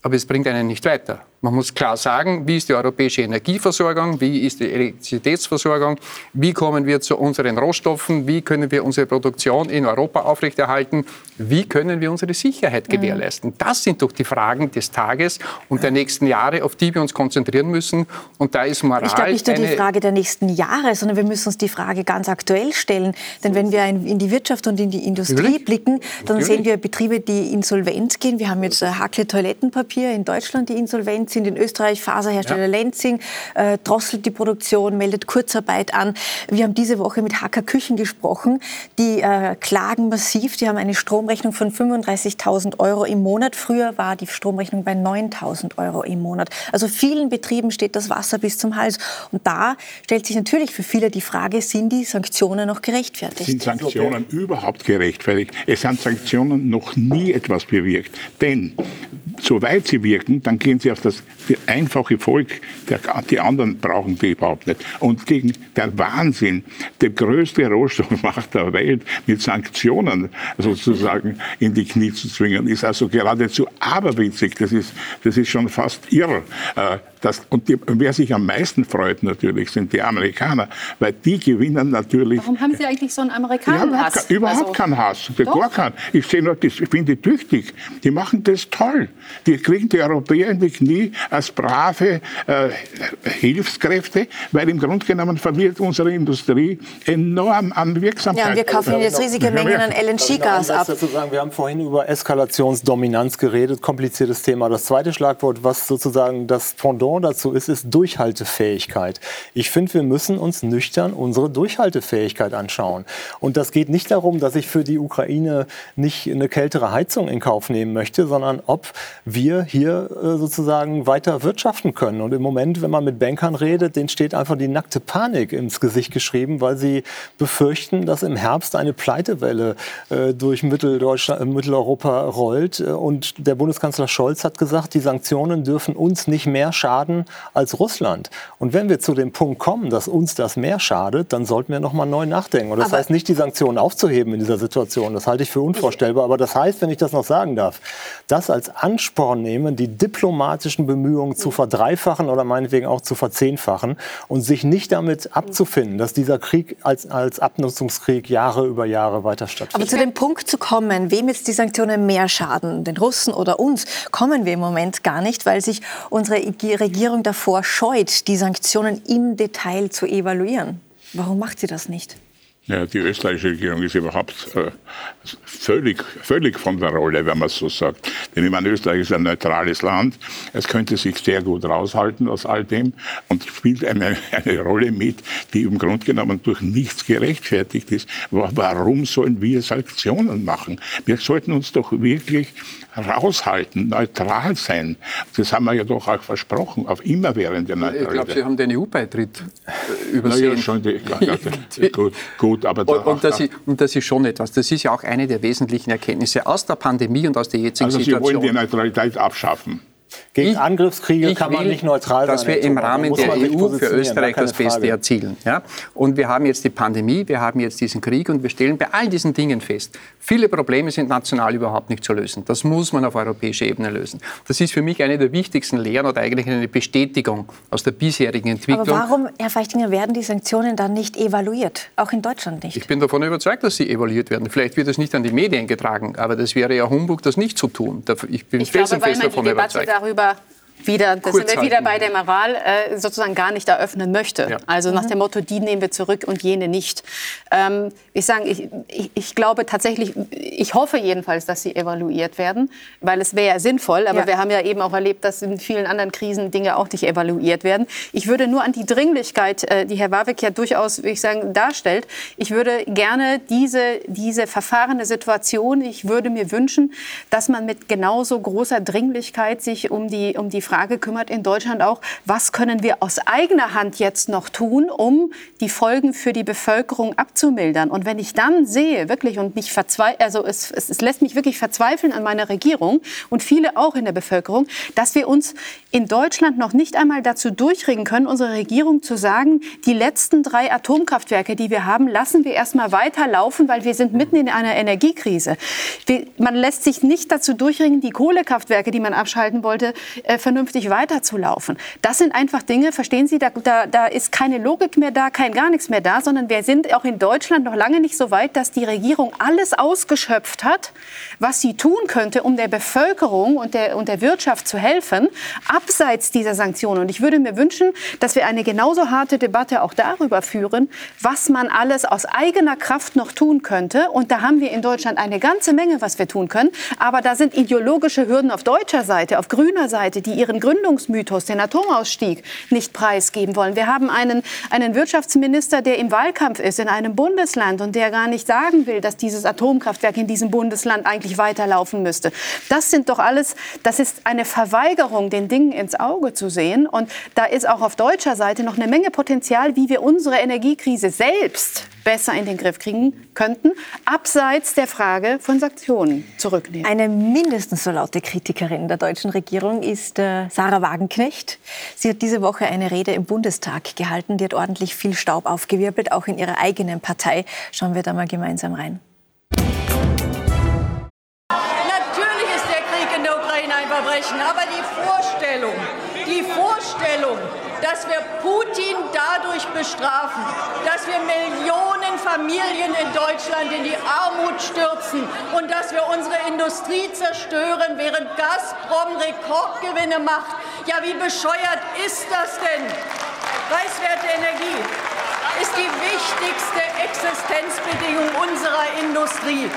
Aber es bringt einen nicht weiter. Man muss klar sagen, wie ist die europäische Energieversorgung, wie ist die Elektrizitätsversorgung, wie kommen wir zu unseren Rohstoffen, wie können wir unsere Produktion in Europa aufrechterhalten, wie können wir unsere Sicherheit mhm. gewährleisten. Das sind doch die Fragen des Tages und der nächsten Jahre, auf die wir uns konzentrieren müssen. Und da ist Moral. Ich glaube nicht nur die Frage der nächsten Jahre, sondern wir müssen uns die Frage ganz aktuell stellen. Denn wenn wir in die Wirtschaft und in die Industrie Natürlich. blicken, dann Natürlich. sehen wir Betriebe, die insolvent gehen. Wir haben jetzt äh, Hackle Toilettenpapier in Deutschland, die insolvent sind in Österreich, Faserhersteller ja. Lenzing äh, drosselt die Produktion, meldet Kurzarbeit an. Wir haben diese Woche mit Hacker Küchen gesprochen. Die äh, klagen massiv. Die haben eine Stromrechnung von 35.000 Euro im Monat. Früher war die Stromrechnung bei 9.000 Euro im Monat. Also vielen Betrieben steht das Wasser bis zum Hals. Und da stellt sich natürlich für viele die Frage, sind die Sanktionen noch gerechtfertigt? Sind Sanktionen überhaupt gerechtfertigt? Es haben Sanktionen noch nie etwas bewirkt. Denn soweit sie wirken, dann gehen sie auf das einfache Volk, der, die anderen brauchen die überhaupt nicht. Und gegen der Wahnsinn, der größte Rohstoffmacht [LAUGHS] der Welt mit Sanktionen sozusagen in die Knie zu zwingen, ist also geradezu aberwitzig. Das ist, das ist schon fast irr. Das, und die, wer sich am meisten freut natürlich, sind die Amerikaner, weil die gewinnen natürlich. Warum haben Sie eigentlich so einen Amerikaner-Hass? Überhaupt, also, keinen Hass, gar keinen. Ich sehe nur, ich finde die tüchtig. Die machen das toll. Die kriegen die Europäer in die Knie als brave äh, Hilfskräfte, weil im Grunde genommen verliert unsere Industrie enorm an Wirksamkeit. Ja, und wir kaufen jetzt riesige Mengen an LNG-Gas ab. wir haben vorhin über Eskalationsdominanz geredet, kompliziertes Thema. Das zweite Schlagwort, was sozusagen das Pendant Pendant dazu ist, ist Durchhaltefähigkeit. Ich finde, wir müssen uns nüchtern unsere Durchhaltefähigkeit anschauen. Und das geht nicht darum, dass ich für die Ukraine nicht eine kältere Heizung in Kauf nehmen möchte, sondern ob wir hier äh, sozusagen weiter wirtschaften können. Und im Moment, wenn man mit Bankern redet, denen steht einfach die nackte Panik ins Gesicht geschrieben, weil sie befürchten, dass im Herbst eine Pleitewelle äh, durch Mitteldeutschland, äh, Mitteleuropa rollt. Und der Bundeskanzler Scholz hat gesagt, die Sanktionen dürfen uns nicht mehr schaden schaden als Russland. Und wenn wir zu dem Punkt kommen, dass uns das mehr schadet, dann sollten wir noch mal neu nachdenken. Und das aber heißt nicht, die Sanktionen aufzuheben in dieser Situation. Das halte ich für unvorstellbar. Aber das heißt, wenn ich das noch sagen darf, das als Ansporn nehmen, die diplomatischen Bemühungen zu verdreifachen oder meinetwegen auch zu verzehnfachen und sich nicht damit abzufinden, dass dieser Krieg als, als Abnutzungskrieg Jahre über Jahre weiter stattfindet. Aber zu dem Punkt zu kommen, wem jetzt die Sanktionen mehr schaden, den Russen oder uns, kommen wir im Moment gar nicht, weil sich unsere Regierung Regierung davor scheut, die Sanktionen im Detail zu evaluieren. Warum macht sie das nicht? Ja, die österreichische Regierung ist überhaupt äh, völlig, völlig von der Rolle, wenn man es so sagt. Denn ich meine, Österreich ist ein neutrales Land. Es könnte sich sehr gut raushalten aus all dem und spielt eine, eine Rolle mit, die im Grunde genommen durch nichts gerechtfertigt ist. Warum sollen wir Sanktionen machen? Wir sollten uns doch wirklich raushalten, neutral sein. Das haben wir ja doch auch versprochen, auf immerwährende Neutralität. Ich glaube, Sie haben den EU-Beitritt äh, übersehen. Ja, schon [LAUGHS] die, gut, gut, aber und, und, das ist, und das ist schon etwas. Das ist ja auch eine der wesentlichen Erkenntnisse aus der Pandemie und aus der jetzigen also Situation. Sie wollen die Neutralität abschaffen. Gegen ich, Angriffskriege ich kann man nicht neutral dass sein. Dass wir im Rahmen der EU für Österreich das Beste Frage. erzielen. Ja? Und wir haben jetzt die Pandemie, wir haben jetzt diesen Krieg und wir stellen bei all diesen Dingen fest, viele Probleme sind national überhaupt nicht zu lösen. Das muss man auf europäischer Ebene lösen. Das ist für mich eine der wichtigsten Lehren oder eigentlich eine Bestätigung aus der bisherigen Entwicklung. Aber warum, Herr Feichtinger, werden die Sanktionen dann nicht evaluiert? Auch in Deutschland nicht? Ich bin davon überzeugt, dass sie evaluiert werden. Vielleicht wird es nicht an die Medien getragen, aber das wäre ja Humbug, das nicht zu tun. Ich bin ich felsenfest glaube, Debatte überzeugt. Darüber wieder, da sind wir wieder bei der Moral, äh, sozusagen gar nicht eröffnen möchte. Ja. Also nach mhm. dem Motto, die nehmen wir zurück und jene nicht. Ähm, ich sage, ich, ich, ich, glaube tatsächlich, ich hoffe jedenfalls, dass sie evaluiert werden, weil es wäre ja sinnvoll. Aber ja. wir haben ja eben auch erlebt, dass in vielen anderen Krisen Dinge auch nicht evaluiert werden. Ich würde nur an die Dringlichkeit, äh, die Herr Warwick ja durchaus, würde ich sagen, darstellt, ich würde gerne diese, diese verfahrene Situation, ich würde mir wünschen, dass man mit genauso großer Dringlichkeit sich um die, um die Frage Frage kümmert in Deutschland auch, was können wir aus eigener Hand jetzt noch tun, um die Folgen für die Bevölkerung abzumildern. Und wenn ich dann sehe, wirklich, und mich also es, es, es lässt mich wirklich verzweifeln an meiner Regierung und viele auch in der Bevölkerung, dass wir uns in Deutschland noch nicht einmal dazu durchringen können, unsere Regierung zu sagen, die letzten drei Atomkraftwerke, die wir haben, lassen wir erstmal weiterlaufen, weil wir sind mitten in einer Energiekrise. man lässt sich nicht dazu durchringen, die Kohlekraftwerke, die man abschalten wollte, äh, vernünftig weiterzulaufen. Das sind einfach Dinge, verstehen Sie, da, da, da ist keine Logik mehr da, kein gar nichts mehr da, sondern wir sind auch in Deutschland noch lange nicht so weit, dass die Regierung alles ausgeschöpft hat, was sie tun könnte, um der Bevölkerung und der, und der Wirtschaft zu helfen, abseits dieser Sanktionen. Und ich würde mir wünschen, dass wir eine genauso harte Debatte auch darüber führen, was man alles aus eigener Kraft noch tun könnte. Und da haben wir in Deutschland eine ganze Menge, was wir tun können. Aber da sind ideologische Hürden auf deutscher Seite, auf grüner Seite, die ihren Gründungsmythos, den Atomausstieg, nicht preisgeben wollen. Wir haben einen, einen Wirtschaftsminister, der im Wahlkampf ist in einem Bundesland und der gar nicht sagen will, dass dieses Atomkraftwerk in diesem Bundesland eigentlich weiterlaufen müsste. Das sind doch alles, das ist eine Verweigerung, den Dingen ins Auge zu sehen. Und da ist auch auf deutscher Seite noch eine Menge Potenzial, wie wir unsere Energiekrise selbst besser in den Griff kriegen könnten, abseits der Frage von Sanktionen zurücknehmen. Eine mindestens so laute Kritikerin der deutschen Regierung ist äh, Sarah Wagenknecht. Sie hat diese Woche eine Rede im Bundestag gehalten, die hat ordentlich viel Staub aufgewirbelt, auch in ihrer eigenen Partei. Schauen wir da mal gemeinsam rein. Verbrechen, aber die Vorstellung, die Vorstellung, dass wir Putin dadurch bestrafen, dass wir Millionen Familien in Deutschland in die Armut stürzen und dass wir unsere Industrie zerstören, während Gazprom Rekordgewinne macht. Ja, wie bescheuert ist das denn? Preiswerte Energie ist die wichtigste Existenzbedingung unserer Industrie.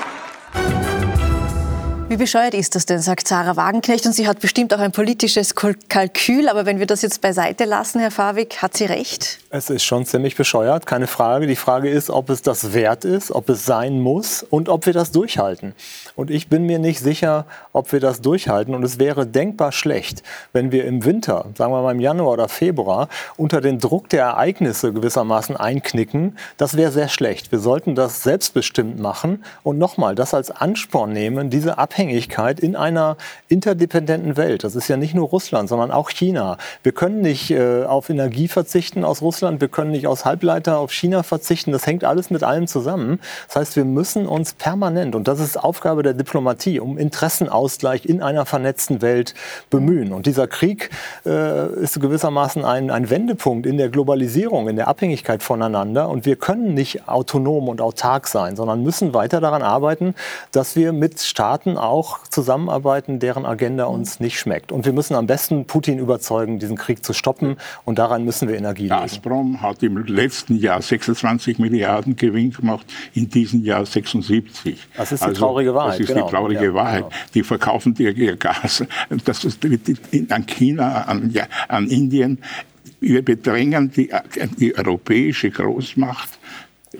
Wie bescheuert ist das denn, sagt Sarah Wagenknecht. Und sie hat bestimmt auch ein politisches Kalkül. Aber wenn wir das jetzt beiseite lassen, Herr Fawig, hat sie recht? Es ist schon ziemlich bescheuert, keine Frage. Die Frage ist, ob es das wert ist, ob es sein muss und ob wir das durchhalten. Und ich bin mir nicht sicher, ob wir das durchhalten. Und es wäre denkbar schlecht, wenn wir im Winter, sagen wir mal im Januar oder Februar, unter den Druck der Ereignisse gewissermaßen einknicken. Das wäre sehr schlecht. Wir sollten das selbstbestimmt machen und nochmal das als Ansporn nehmen, diese Abhängigkeit in einer interdependenten Welt. Das ist ja nicht nur Russland, sondern auch China. Wir können nicht äh, auf Energie verzichten aus Russland, wir können nicht aus Halbleiter auf China verzichten. Das hängt alles mit allem zusammen. Das heißt, wir müssen uns permanent, und das ist Aufgabe der Diplomatie, um Interessenausgleich in einer vernetzten Welt bemühen. Und dieser Krieg äh, ist gewissermaßen ein, ein Wendepunkt in der Globalisierung, in der Abhängigkeit voneinander. Und wir können nicht autonom und autark sein, sondern müssen weiter daran arbeiten, dass wir mit Staaten auch zusammenarbeiten, deren Agenda uns nicht schmeckt. Und wir müssen am besten Putin überzeugen, diesen Krieg zu stoppen. Und daran müssen wir Energie legen. Gazprom hat im letzten Jahr 26 Milliarden Gewinn gemacht, in diesem Jahr 76. Das ist die also, traurige Wahrheit. Das ist genau. die traurige ja, Wahrheit. Genau. Die verkaufen ihr, ihr Gas das ist an China, an, ja, an Indien. Wir bedrängen die, die europäische Großmacht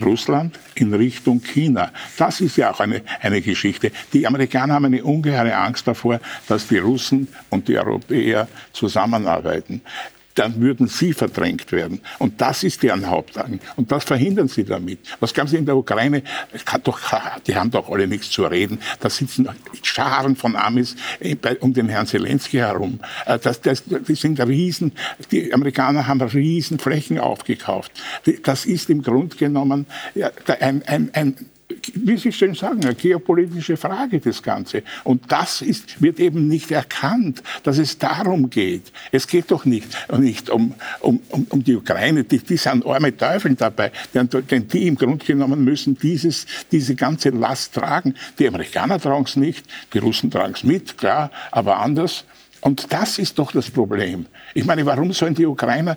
Russland in Richtung China. Das ist ja auch eine, eine Geschichte. Die Amerikaner haben eine ungeheure Angst davor, dass die Russen und die Europäer zusammenarbeiten. Dann würden sie verdrängt werden. Und das ist deren Hauptangst. Und das verhindern sie damit. Was glauben Sie in der Ukraine? Doch, [LAUGHS] die haben doch alle nichts zu reden. Da sitzen Scharen von Amis äh, um den Herrn Zelensky herum. Äh, das, das, die sind riesen, die Amerikaner haben riesen Flächen aufgekauft. Das ist im Grunde genommen ein, ein, ein wie Sie schön sagen, eine geopolitische Frage, das Ganze. Und das ist, wird eben nicht erkannt, dass es darum geht. Es geht doch nicht, nicht um, um, um, um die Ukraine, die, die sind arme Teufel dabei, denn, denn die im Grunde genommen müssen dieses, diese ganze Last tragen. Die Amerikaner tragen es nicht, die Russen tragen es mit, klar, aber anders. Und das ist doch das Problem. Ich meine, warum sollen die Ukrainer,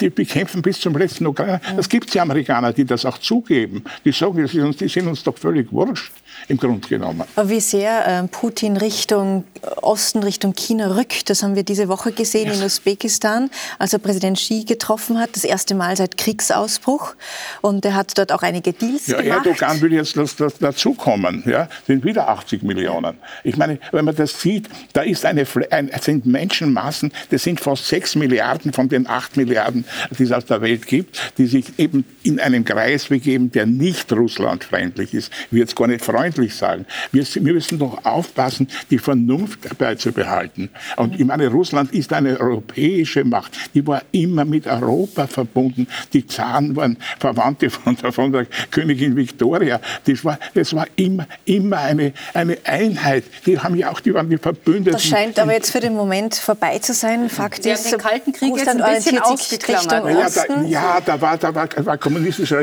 die bekämpfen bis zum letzten Ukrainer? Es gibt ja Amerikaner, die das auch zugeben. Die sagen, die sind uns doch völlig wurscht im Grunde genommen. Wie sehr äh, Putin Richtung Osten, Richtung China rückt, das haben wir diese Woche gesehen yes. in Usbekistan, als er Präsident Xi getroffen hat, das erste Mal seit Kriegsausbruch. Und er hat dort auch einige Deals ja, gemacht. Erdogan will jetzt das, das dazukommen, ja, sind wieder 80 Millionen. Ich meine, wenn man das sieht, da ist eine, ein, sind Menschenmassen, das sind fast 6 Milliarden von den 8 Milliarden, die es auf der Welt gibt, die sich eben in einem Kreis begeben, der nicht russlandfreundlich ist. Will jetzt gar nicht freundlich deutlich sagen. Wir, wir müssen doch aufpassen, die Vernunft beizubehalten. Und ich meine, Russland ist eine europäische Macht. Die war immer mit Europa verbunden. Die Zaren waren Verwandte von der, [LAUGHS] von der Königin Victoria. Das war, das war immer, immer eine, eine Einheit. Die haben ja auch, die waren die Verbündeten. Das scheint aber jetzt für den Moment vorbei zu sein. Fakt ist, den Kalten Krieg Russland jetzt ein bisschen ausgeklammert. Ja, da, ja, da war, da war, war kommunistischer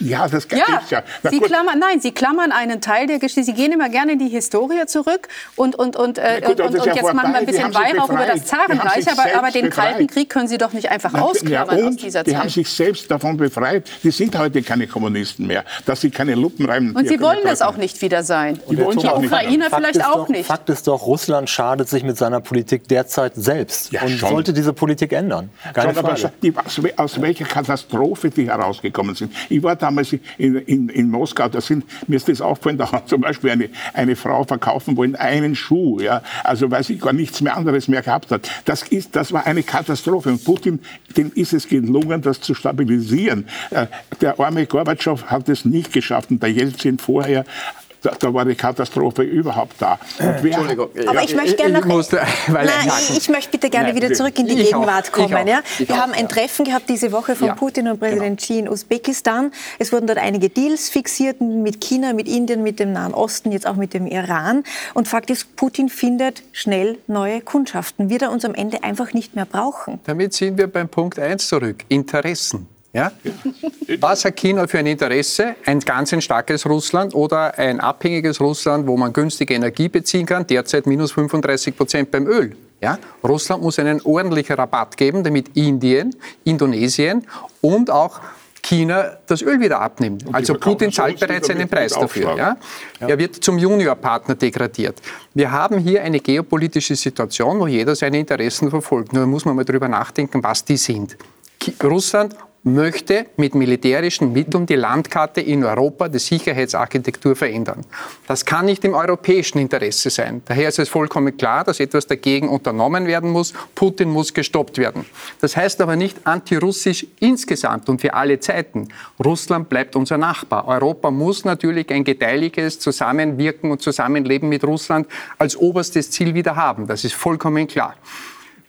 ja, das ja, gibt's ja. Na, Sie klammern, nein, Sie klammern einen Teil der Geschichte. Sie gehen immer gerne in die Historie zurück und, und, und, äh, gut, und, und jetzt vorbei. machen wir ein bisschen Weihrauch über das Zarenreich. Aber, aber den befreit. Kalten Krieg können Sie doch nicht einfach Na, ausklammern ja, aus dieser Zeit. Die haben sich selbst davon befreit. Die sind heute keine Kommunisten mehr, dass sie keine Lupen reiben. Und Sie wollen das auch nicht wieder sein. Und die, die Ukrainer vielleicht auch doch, nicht. Fakt ist doch, Russland schadet sich mit seiner Politik derzeit selbst ja, und schon. sollte diese Politik ändern. Keine schon, Frage. Aber aus welcher Katastrophe die herausgekommen sind. Ich war damals in in, in, Moskau, da sind, mir ist das aufgefallen, da hat zum Beispiel eine, eine Frau verkaufen wollen einen Schuh, ja, also weil sie gar nichts mehr anderes mehr gehabt hat. Das, ist, das war eine Katastrophe. Und Putin, dem ist es gelungen, das zu stabilisieren. Äh, der arme Gorbatschow hat es nicht geschafft und der Jelzin vorher da, da, war die Katastrophe überhaupt da. Entschuldigung. Aber ich möchte gerne noch, musste, nein, [LAUGHS] ich, ich, möchte bitte gerne nein, wieder zurück in die Gegenwart auch, kommen. Ja? Wir auch, haben ein Treffen gehabt diese Woche von ja, Putin und Präsident genau. Xi in Usbekistan. Es wurden dort einige Deals fixiert mit China, mit Indien, mit dem Nahen Osten, jetzt auch mit dem Iran. Und Fakt ist, Putin findet schnell neue Kundschaften. Wird er uns am Ende einfach nicht mehr brauchen? Damit sind wir beim Punkt 1 zurück. Interessen. Ja? Was hat China für ein Interesse? Ein ganz ein starkes Russland oder ein abhängiges Russland, wo man günstige Energie beziehen kann, derzeit minus 35 Prozent beim Öl. Ja? Russland muss einen ordentlichen Rabatt geben, damit Indien, Indonesien und auch China das Öl wieder abnimmt. Also Putin zahlt bereits einen Preis dafür. Ja? Ja. Er wird zum Juniorpartner degradiert. Wir haben hier eine geopolitische Situation, wo jeder seine Interessen verfolgt. Nur muss man mal darüber nachdenken, was die sind. Russland möchte mit militärischen Mitteln die Landkarte in Europa, die Sicherheitsarchitektur verändern. Das kann nicht im europäischen Interesse sein. Daher ist es vollkommen klar, dass etwas dagegen unternommen werden muss. Putin muss gestoppt werden. Das heißt aber nicht antirussisch insgesamt und für alle Zeiten. Russland bleibt unser Nachbar. Europa muss natürlich ein gedeihliches Zusammenwirken und Zusammenleben mit Russland als oberstes Ziel wieder haben. Das ist vollkommen klar.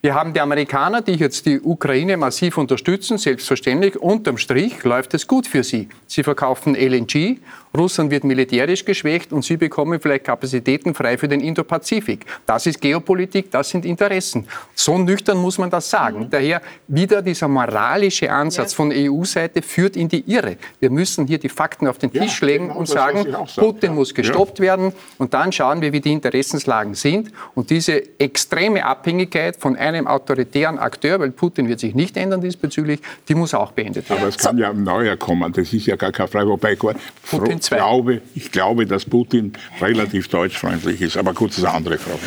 Wir haben die Amerikaner, die jetzt die Ukraine massiv unterstützen, selbstverständlich. Unterm Strich läuft es gut für sie. Sie verkaufen LNG, Russland wird militärisch geschwächt und sie bekommen vielleicht Kapazitäten frei für den Indo-Pazifik. Das ist Geopolitik, das sind Interessen. So nüchtern muss man das sagen. Mhm. Daher wieder dieser moralische Ansatz von EU-Seite führt in die Irre. Wir müssen hier die Fakten auf den Tisch ja, legen genau, und sagen, Putin muss gestoppt ja. werden und dann schauen wir, wie die Interessenslagen sind. Und diese extreme Abhängigkeit von einem autoritären Akteur, weil Putin wird sich nicht ändern diesbezüglich, die muss auch beendet werden. Aber es kann ja ein neuer kommen, das ist ja gar keine Frage. Wobei Putin glaube, ich glaube, dass Putin relativ deutschfreundlich ist. Aber gut, das ist eine andere Frage.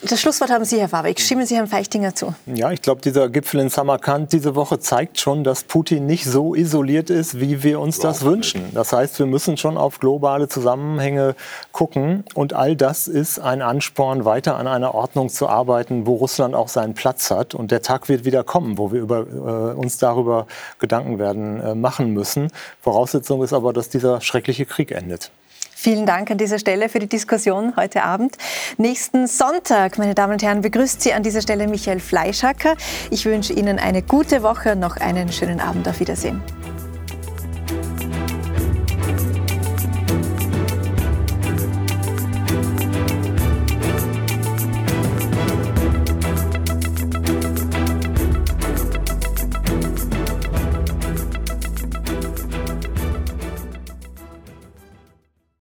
Das Schlusswort haben Sie, Herr Warwick. Stimmen Sie Herrn Feichtinger zu? Ja, ich glaube, dieser Gipfel in Samarkand diese Woche zeigt schon, dass Putin nicht so isoliert ist, wie wir uns das wünschen. Das heißt, wir müssen schon auf globale Zusammenhänge gucken. Und all das ist ein Ansporn, weiter an einer Ordnung zu arbeiten, wo Russland auch seinen Platz hat. Und der Tag wird wieder kommen, wo wir über, äh, uns darüber Gedanken werden äh, machen müssen. Voraussetzung ist aber, dass dieser schreckliche Krieg endet. Vielen Dank an dieser Stelle für die Diskussion heute Abend. Nächsten Sonntag, meine Damen und Herren, begrüßt Sie an dieser Stelle Michael Fleischhacker. Ich wünsche Ihnen eine gute Woche und noch einen schönen Abend. Auf Wiedersehen.